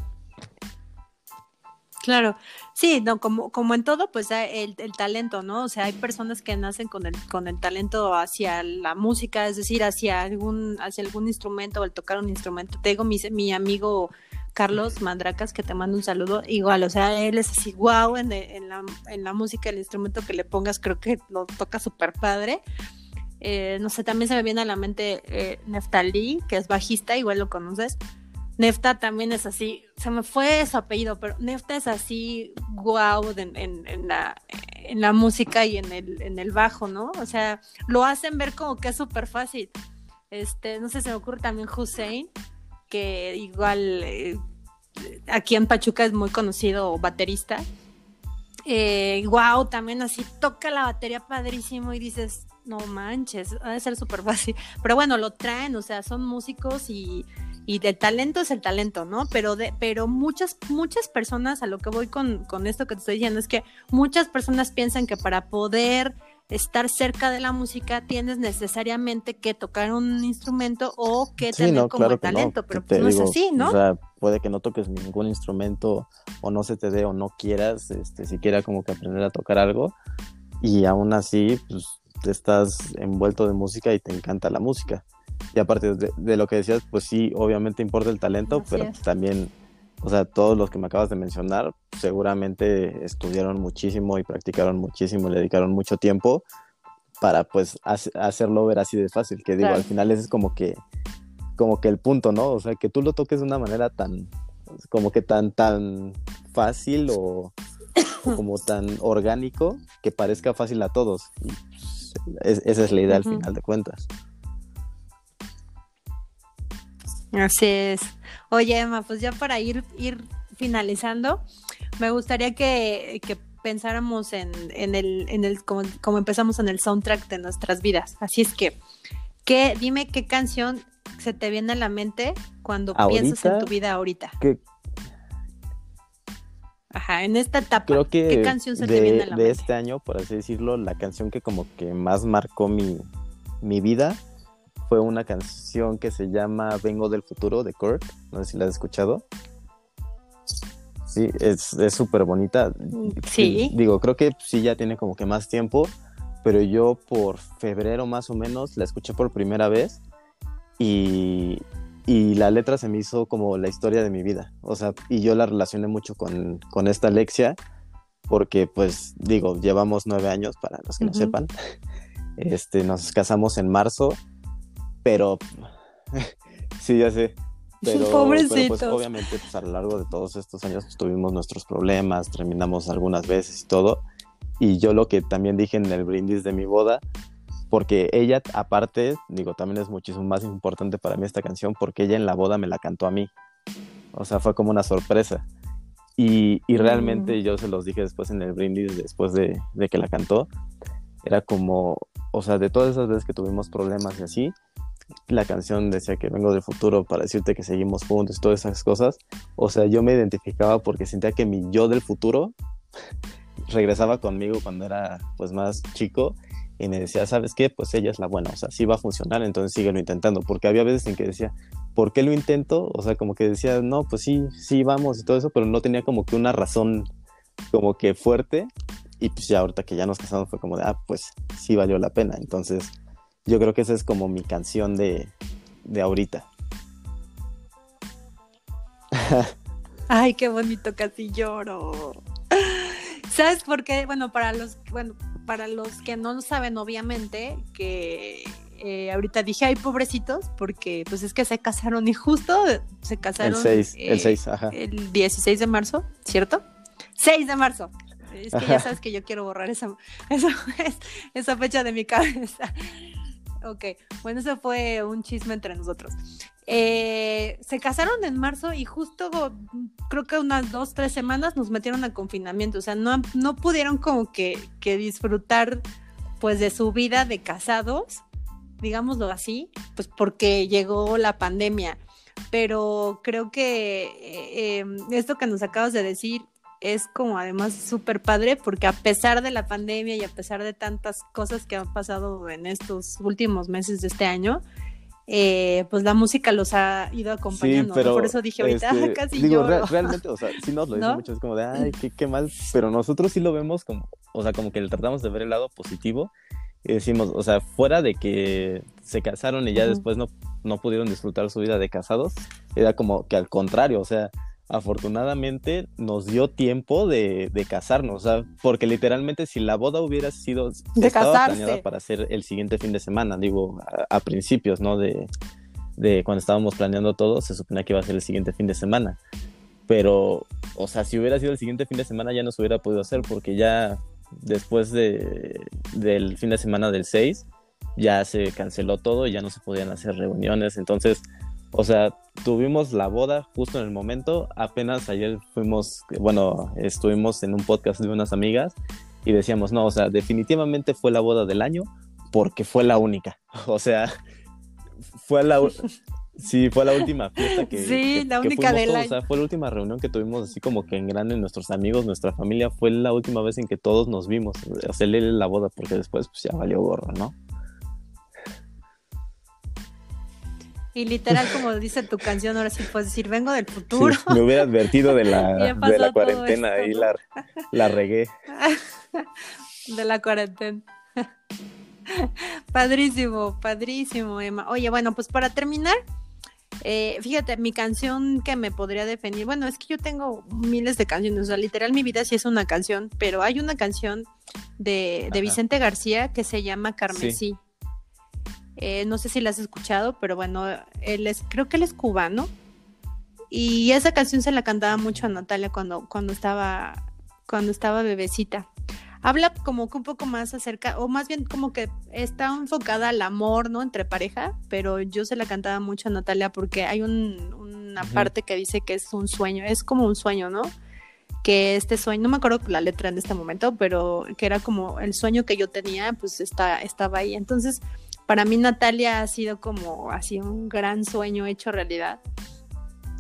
Claro, sí, no, como, como en todo, pues el, el, talento, ¿no? O sea, hay personas que nacen con el, con el talento hacia la música, es decir, hacia algún, hacia algún instrumento o el tocar un instrumento. Te digo, mi, mi amigo Carlos Mandracas, que te mando un saludo, igual, o sea, él es así, wow, en, en, la, en la música, el instrumento que le pongas, creo que lo toca súper padre. Eh, no sé, también se me viene a la mente eh, Neftalí, que es bajista, igual lo conoces Nefta también es así, se me fue su apellido, pero Nefta es así, wow, en, la, en la música y en el, bajo, ¿no? O sea, lo hacen ver como que es súper fácil. Este, no sé, se me ocurre también Hussein, que igual eh, aquí en Pachuca es muy conocido baterista. Eh, wow, también así toca la batería padrísimo y dices, no manches, va a ser súper fácil. Pero bueno, lo traen, o sea, son músicos y y el talento es el talento, ¿no? Pero de, pero muchas, muchas personas, a lo que voy con, con esto que te estoy diciendo, es que muchas personas piensan que para poder estar cerca de la música tienes necesariamente que tocar un instrumento o que tener como talento, pero pues no es así, ¿no? O sea, puede que no toques ningún instrumento o no se te dé o no quieras, este, siquiera como que aprender a tocar algo y aún así, pues estás envuelto de música y te encanta la música. Y aparte de, lo que decías, pues sí, obviamente importa el talento, pero también, o sea, todos los que me acabas de mencionar seguramente estudiaron muchísimo y practicaron muchísimo, le dedicaron mucho tiempo para pues hacerlo ver así de fácil, que digo, al final ese es como que, como que el punto, ¿no? O sea, que tú lo toques de una manera tan, como que tan, tan fácil o, [COUGHS] como tan orgánico que parezca fácil a todos. Pues, esa es la idea al final de cuentas. Así es. Oye, Emma, pues ya para ir, ir finalizando, me gustaría que, pensáramos en, en el, en el como, como, empezamos en el soundtrack de nuestras vidas. Así es que, ¿qué, dime qué canción se te viene a la mente cuando piensas en tu vida ahorita. Ajá, en esta etapa, creo que ¿qué canción se te viene a la mente? De este año, por así decirlo, la canción que como que más marcó mi, mi vida fue una canción que se llama Vengo del Futuro de Kurt. No sé si la has escuchado. Sí, es súper bonita. Mm, sí. Digo, creo que sí ya tiene como que más tiempo, pero yo por febrero más o menos la escuché por primera vez y, y la letra se me hizo como la historia de mi vida. O sea, y yo la relacioné mucho con, con esta Alexia, porque pues digo, llevamos nueve años, para los que no sepan. [LAUGHS] Este, nos casamos en marzo, pero [LAUGHS] sí, ya sé. Pero, pero pues obviamente pues, a lo largo de todos estos años pues, tuvimos nuestros problemas, terminamos algunas veces y todo. Y yo lo que también dije en el brindis de mi boda porque ella, aparte, digo, también es muchísimo más importante para mí esta canción, porque ella en la boda me la cantó a mí. O sea, fue como una sorpresa. Y, y realmente mm. yo se los dije después en el brindis, después de, de, que la cantó, era como, o sea, de todas esas veces que tuvimos problemas y así, la canción decía que vengo del futuro para decirte que seguimos juntos, todas esas cosas. O sea, yo me identificaba porque sentía que mi yo del futuro [LAUGHS] regresaba conmigo cuando era pues más chico y me decía, ¿sabes qué? Pues ella es la buena, o sea, sí va a funcionar, entonces síguelo intentando, porque había veces en que decía, ¿por qué lo intento? O sea, como que decía, no, pues sí, sí, vamos y todo eso, pero no tenía como que una razón como que fuerte, y pues ya ahorita que ya nos casamos fue como de, ah, pues sí valió la pena, entonces yo creo que esa es como mi canción de, de ahorita. Ay, qué bonito, casi lloro. ¿Sabes por qué? Bueno, para los, bueno, para los que no saben, obviamente, que eh, ahorita dije, ay, pobrecitos, porque pues es que se casaron y justo se casaron. El 6, el 6, ajá. El 16 de marzo, ¿cierto? 6 de marzo. Es que ya sabes que yo quiero borrar esa, [LAUGHS] esa, esa fecha de mi cabeza. Ok, bueno, eso fue un chisme entre nosotros. Eh, se casaron en marzo y justo creo que unas dos, tres semanas nos metieron a confinamiento. O sea, no, no pudieron como que, que disfrutar pues de su vida de casados, digámoslo así, pues porque llegó la pandemia. Pero creo que eh, em, esto que nos acabas de decir es como además súper padre porque a pesar de la pandemia y a pesar de tantas cosas que han pasado en estos últimos meses de este año, eh, pues la música los ha ido acompañando. Por eso dije ahorita este, [LAUGHS] casi digo, realmente, o sea, sí nos lo dicen mucho, es como de, ay, qué, qué, mal, pero nosotros sí lo vemos como, o sea, como que le tratamos de ver el lado positivo y decimos, o sea, fuera de que se casaron y ya después no, no pudieron disfrutar su vida de casados, era como que al contrario, o sea, afortunadamente nos dio tiempo de, casarnos, o sea, porque literalmente si la boda hubiera sido de planeada para ser el siguiente fin de semana, digo, a, principios, ¿no? De, de, cuando estábamos planeando todo, se suponía que iba a ser el siguiente fin de semana. Pero, o sea, si hubiera sido el siguiente fin de semana ya no se hubiera podido hacer porque ya después de, del fin de semana del 6 ya se canceló todo y ya no se podían hacer reuniones, entonces o sea, tuvimos la boda justo en el momento. Apenas ayer fuimos, bueno, estuvimos en un podcast de unas amigas y decíamos, no, o sea, definitivamente fue la boda del año porque fue la única. [LAUGHS] O sea, fue la... Sí, fue la última fiesta que. Sí, la única del año. O sea, fue la última reunión que tuvimos así como que en grande, nuestros amigos, nuestra familia. Fue la última vez en que todos nos vimos. Hacerle la boda, porque después pues ya valió gorro, ¿no? Y literal, como dice tu canción, ahora sí puedes decir, vengo del futuro. me hubiera advertido de la, [LAUGHS] de la cuarentena, ahí la, la regué. [LAUGHS] de la cuarentena. padrísimo, padrísimo, Emma. Oye, bueno, pues para terminar, eh, fíjate, mi canción que me podría definir, bueno, es que yo tengo miles de canciones, o sea, literal mi vida sí es una canción, pero hay una canción de, de Vicente García que se llama Carmesí. Eh, no sé si la has escuchado, pero bueno, él es, creo que él es cubano. Y esa canción se la cantaba mucho a Natalia cuando, cuando estaba, cuando estaba bebecita. Habla como que un poco más acerca, o más bien como que está enfocada al amor, ¿no? Entre pareja, pero yo se la cantaba mucho a Natalia porque hay una parte que dice que es un sueño, es como un sueño, ¿no? que este sueño, no me acuerdo la letra en este momento, pero que era como el sueño que yo tenía, pues está, estaba ahí. Entonces, para mí Natalia ha sido como así un gran sueño hecho realidad.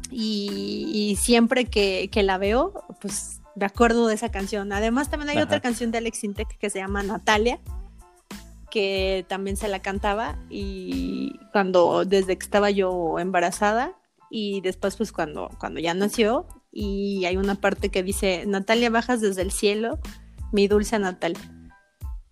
Y, siempre que, la veo, pues de acuerdo de esa canción. Además, también hay otra canción de Alex Intec que se llama Natalia, que también se la cantaba y cuando desde que estaba yo embarazada y después pues cuando cuando ya nació y hay una parte que dice Natalia bajas desde el cielo mi dulce Natalia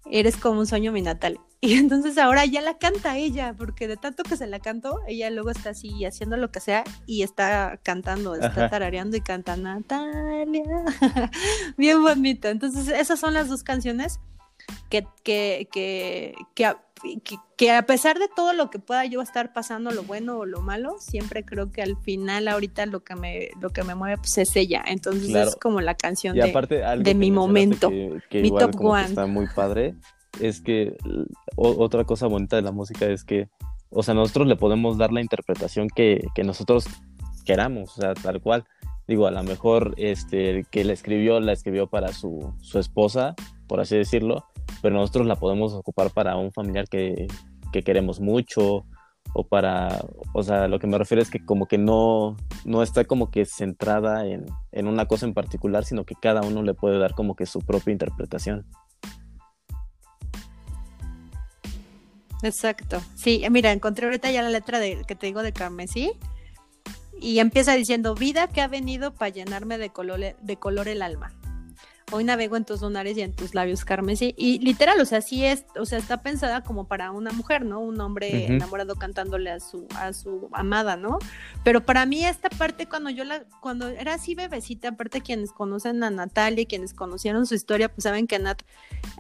eres como un sueño mi Natalia [LAUGHS] y entonces ahora ya la canta ella porque de tanto que se la cantó ella luego está así haciendo lo que sea y está cantando está tarareando y canta Natalia [LAUGHS] bien bonita entonces esas son las dos canciones que, que, que, que, a pesar de todo lo que pueda yo estar pasando, lo bueno o lo malo, siempre creo que al final ahorita lo que me, lo que me mueve pues, es ella. Entonces es como la canción de, mi momento, mi top one. está muy padre, es que otra cosa bonita de la música es que, o sea, nosotros le podemos dar la interpretación que, que nosotros queramos, o sea, tal cual. Digo, a lo mejor este, que la escribió, la escribió para su, su esposa, por así decirlo, pero nosotros la podemos ocupar para un familiar que, queremos mucho o para, o sea, lo que me refiero es que como que no, no está como que centrada en, en, una cosa en particular, sino que cada uno le puede dar como que su propia interpretación. Exacto. Sí, mira, encontré ahorita ya la letra de, que te digo de Carmesí y empieza diciendo, vida que ha venido para llenarme de color, de color el alma hoy navego en tus lunares y en tus labios carmesí. Y literal, o sea, sí es, o sea, está pensada como para una mujer, ¿no? Un hombre enamorado cantándole a su, a su amada, ¿no? Pero para mí esta parte, cuando yo la, cuando era así bebecita, aparte quienes conocen a Natalia, quienes conocieron su historia, pues saben que Nat,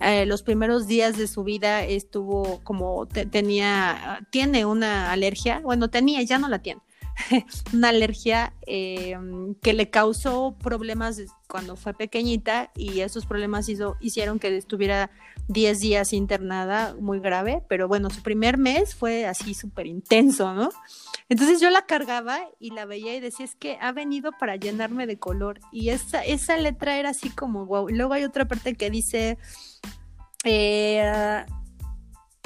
eh, los primeros días de su vida estuvo como, tenía, tiene una alergia, bueno, tenía, ya no la tiene [LAUGHS] una alergia eh, que le causó problemas cuando fue pequeñita y esos problemas hizo, hicieron que estuviera 10 días internada muy grave, pero bueno, su primer mes fue así súper intenso, ¿no? Entonces yo la cargaba y la veía y decía, es que ha venido para llenarme de color y esa, esa letra era así como, wow. luego hay otra parte que dice... Eh,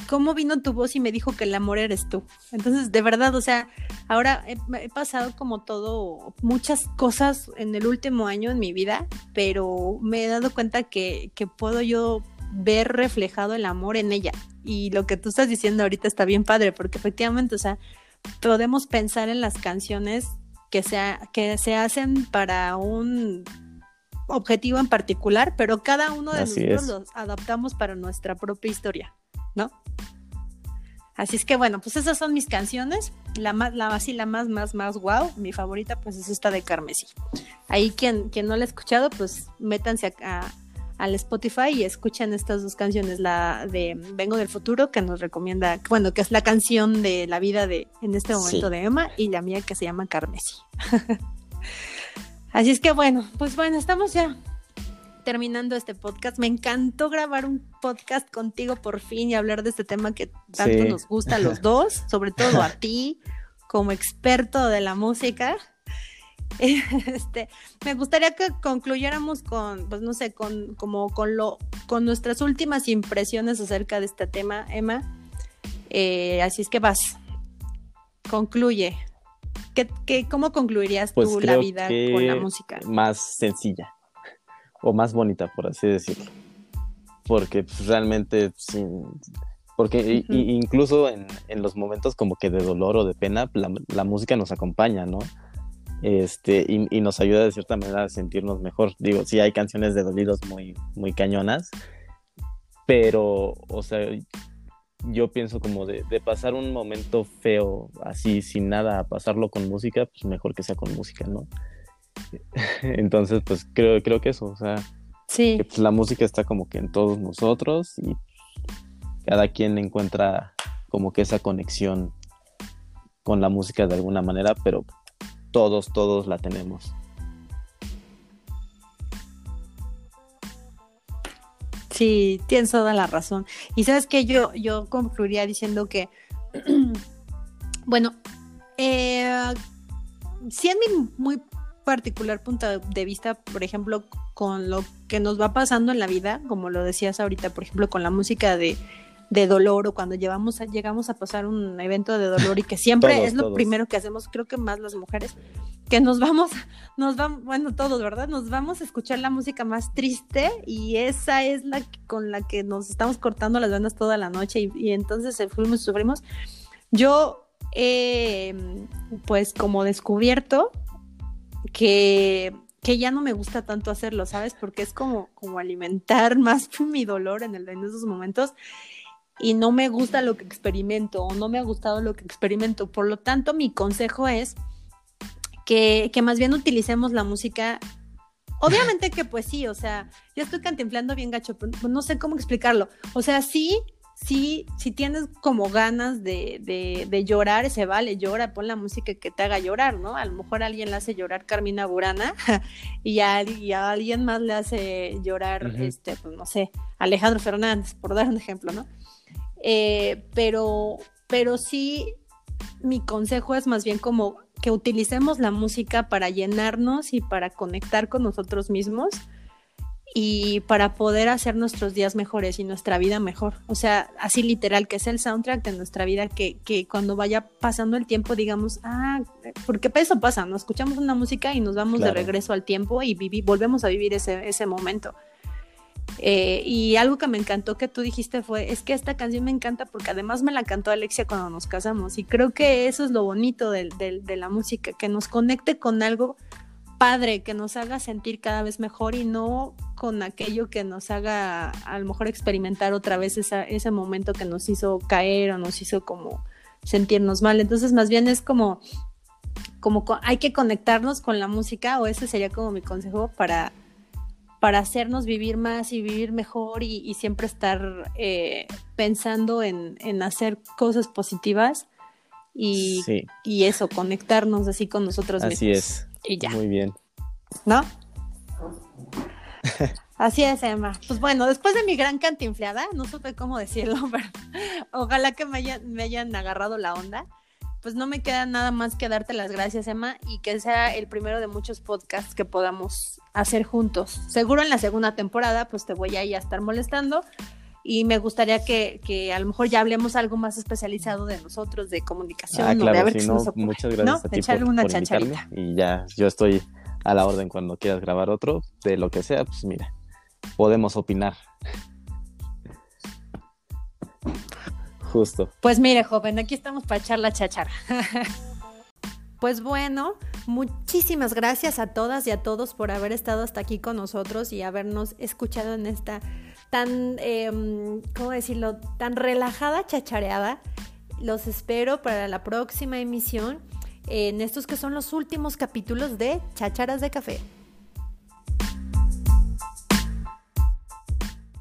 cómo vino tu voz y me dijo que el amor eres tú. Entonces, de verdad, o sea, ahora he, pasado como todo, muchas cosas en el último año en mi vida, pero me he dado cuenta que, que puedo yo ver reflejado el amor en ella. Y lo que tú estás diciendo ahorita está bien padre, porque efectivamente, o sea, podemos pensar en las canciones que, sea, que se hacen para un objetivo en particular, pero cada uno de nosotros los adaptamos para nuestra propia historia. ¿No? Así es que bueno, pues esas son mis canciones. La más, la así, la más, más, más wow. Mi favorita, pues es esta de Carmesí. Ahí quien, quien no la ha escuchado, pues métanse a, al Spotify y escuchen estas dos canciones. La de Vengo del Futuro, que nos recomienda, bueno, que es la canción de la vida de, en este momento de Emma, y la mía que se llama Carmesí. [LAUGHS] Así es que bueno, pues bueno, estamos ya terminando este podcast. Me encantó grabar un podcast contigo por fin y hablar de este tema que tanto nos gusta a los [LAUGHS] dos, sobre todo a ti como experto de la música. [LAUGHS] Este, me gustaría que concluyéramos con, pues no sé, con como con lo, con nuestras últimas impresiones acerca de este tema, Emma. Eh, así es que vas, concluye. ¿Qué, qué, cómo concluirías pues tú la vida con la música? Más sencilla o más bonita, por así decirlo. Porque pues, realmente, porque incluso en, los momentos como que de dolor o de pena, la, música nos acompaña, ¿no? Este, y, nos ayuda de cierta manera a sentirnos mejor. Digo, sí hay canciones de dolidos muy, muy cañonas, pero, o sea, yo pienso como de, de, pasar un momento feo así, sin nada, a pasarlo con música, pues mejor que sea con música, ¿no? [LAUGHS] Entonces, pues creo, creo que eso, o sea, sí. que, pues, la música está como que en todos nosotros y cada quien encuentra como que esa conexión con la música de alguna manera, pero todos, todos la tenemos. Sí, tienes toda la razón. Y sabes que yo, yo concluiría diciendo que, [CLEARS THROAT] bueno, eh, es muy particular punto de vista, por ejemplo, con lo que nos va pasando en la vida, como lo decías ahorita, por ejemplo, con la música de, de dolor o cuando llevamos a, llegamos a pasar un evento de dolor y que [LAUGHS] siempre es lo primero que hacemos, creo que más las mujeres, que nos vamos, nos vamos, bueno, todos, ¿verdad? Nos vamos a escuchar la música más triste y esa es la con la que nos estamos cortando las venas toda la noche y, y entonces fuimos, sufrimos. Yo, eh, pues como descubierto que, que ya no me gusta tanto hacerlo, ¿sabes? Porque es como, como alimentar [LAUGHS] más mi dolor en, el, en esos momentos y no me gusta lo que experimento o no me ha gustado lo que experimento. Por lo tanto, mi consejo es que, que más bien utilicemos la música. Obviamente que pues sí, o sea, yo estoy cantinflando bien gacho, pero no sé cómo explicarlo. O sea, sí, sí, si tienes como ganas de, de, de, llorar, se vale, llora, pon la música que te haga llorar, ¿no? A lo mejor alguien le hace llorar Carmina Burana [LAUGHS] y a, y a alguien más le hace llorar, este, pues no sé, Alejandro Fernández, por dar un ejemplo, ¿no? Eh, pero, pero sí, mi consejo es más bien como que utilicemos la música para llenarnos y para conectar con nosotros mismos y para poder hacer nuestros días mejores y nuestra vida mejor. O sea, así literal, que es el soundtrack de nuestra vida, que, que cuando vaya pasando el tiempo digamos, ah, porque eso pasa, ¿no? Escuchamos una música y nos vamos de regreso al tiempo y volvemos a vivir ese, ese momento. Eh, y algo que me encantó que tú dijiste fue, es que esta canción me encanta porque además me la cantó Alexia cuando nos casamos y creo que eso es lo bonito de, la música, que nos conecte con algo padre, que nos haga sentir cada vez mejor y no con aquello que nos haga a lo mejor experimentar otra vez ese momento que nos hizo caer o nos hizo como sentirnos mal. Entonces más bien es como, como hay que conectarnos con la música o ese sería como mi consejo para para hacernos vivir más y vivir mejor y, siempre estar eh, pensando en, hacer cosas positivas y, y, eso, conectarnos así con nosotros mismos. Así es. Y ya. Muy bien. ¿No? Así es, Emma. Pues bueno, después de mi gran cantinfleada, no supe cómo decirlo, [LAUGHS] pero ojalá que me hayan, me hayan agarrado la onda pues no me queda nada más que darte las gracias, Emma, y que sea el primero de muchos podcasts que podamos hacer juntos. Seguro en la segunda temporada, pues te voy a ir a estar molestando y me gustaría que, a lo mejor ya hablemos algo más especializado de nosotros, de comunicación. Ah, claro, si no, muchas gracias a ti por, una y ya, yo estoy a la orden cuando quieras grabar otro, de lo que sea, pues mira, podemos opinar. Justo. Pues mire, joven, aquí estamos para echar la chachara. [LAUGHS] Pues bueno, muchísimas gracias a todas y a todos por haber estado hasta aquí con nosotros y habernos escuchado en esta tan, eh, ¿cómo decirlo?, tan relajada chachareada. Los espero para la próxima emisión en estos que son los últimos capítulos de Chacharas de Café.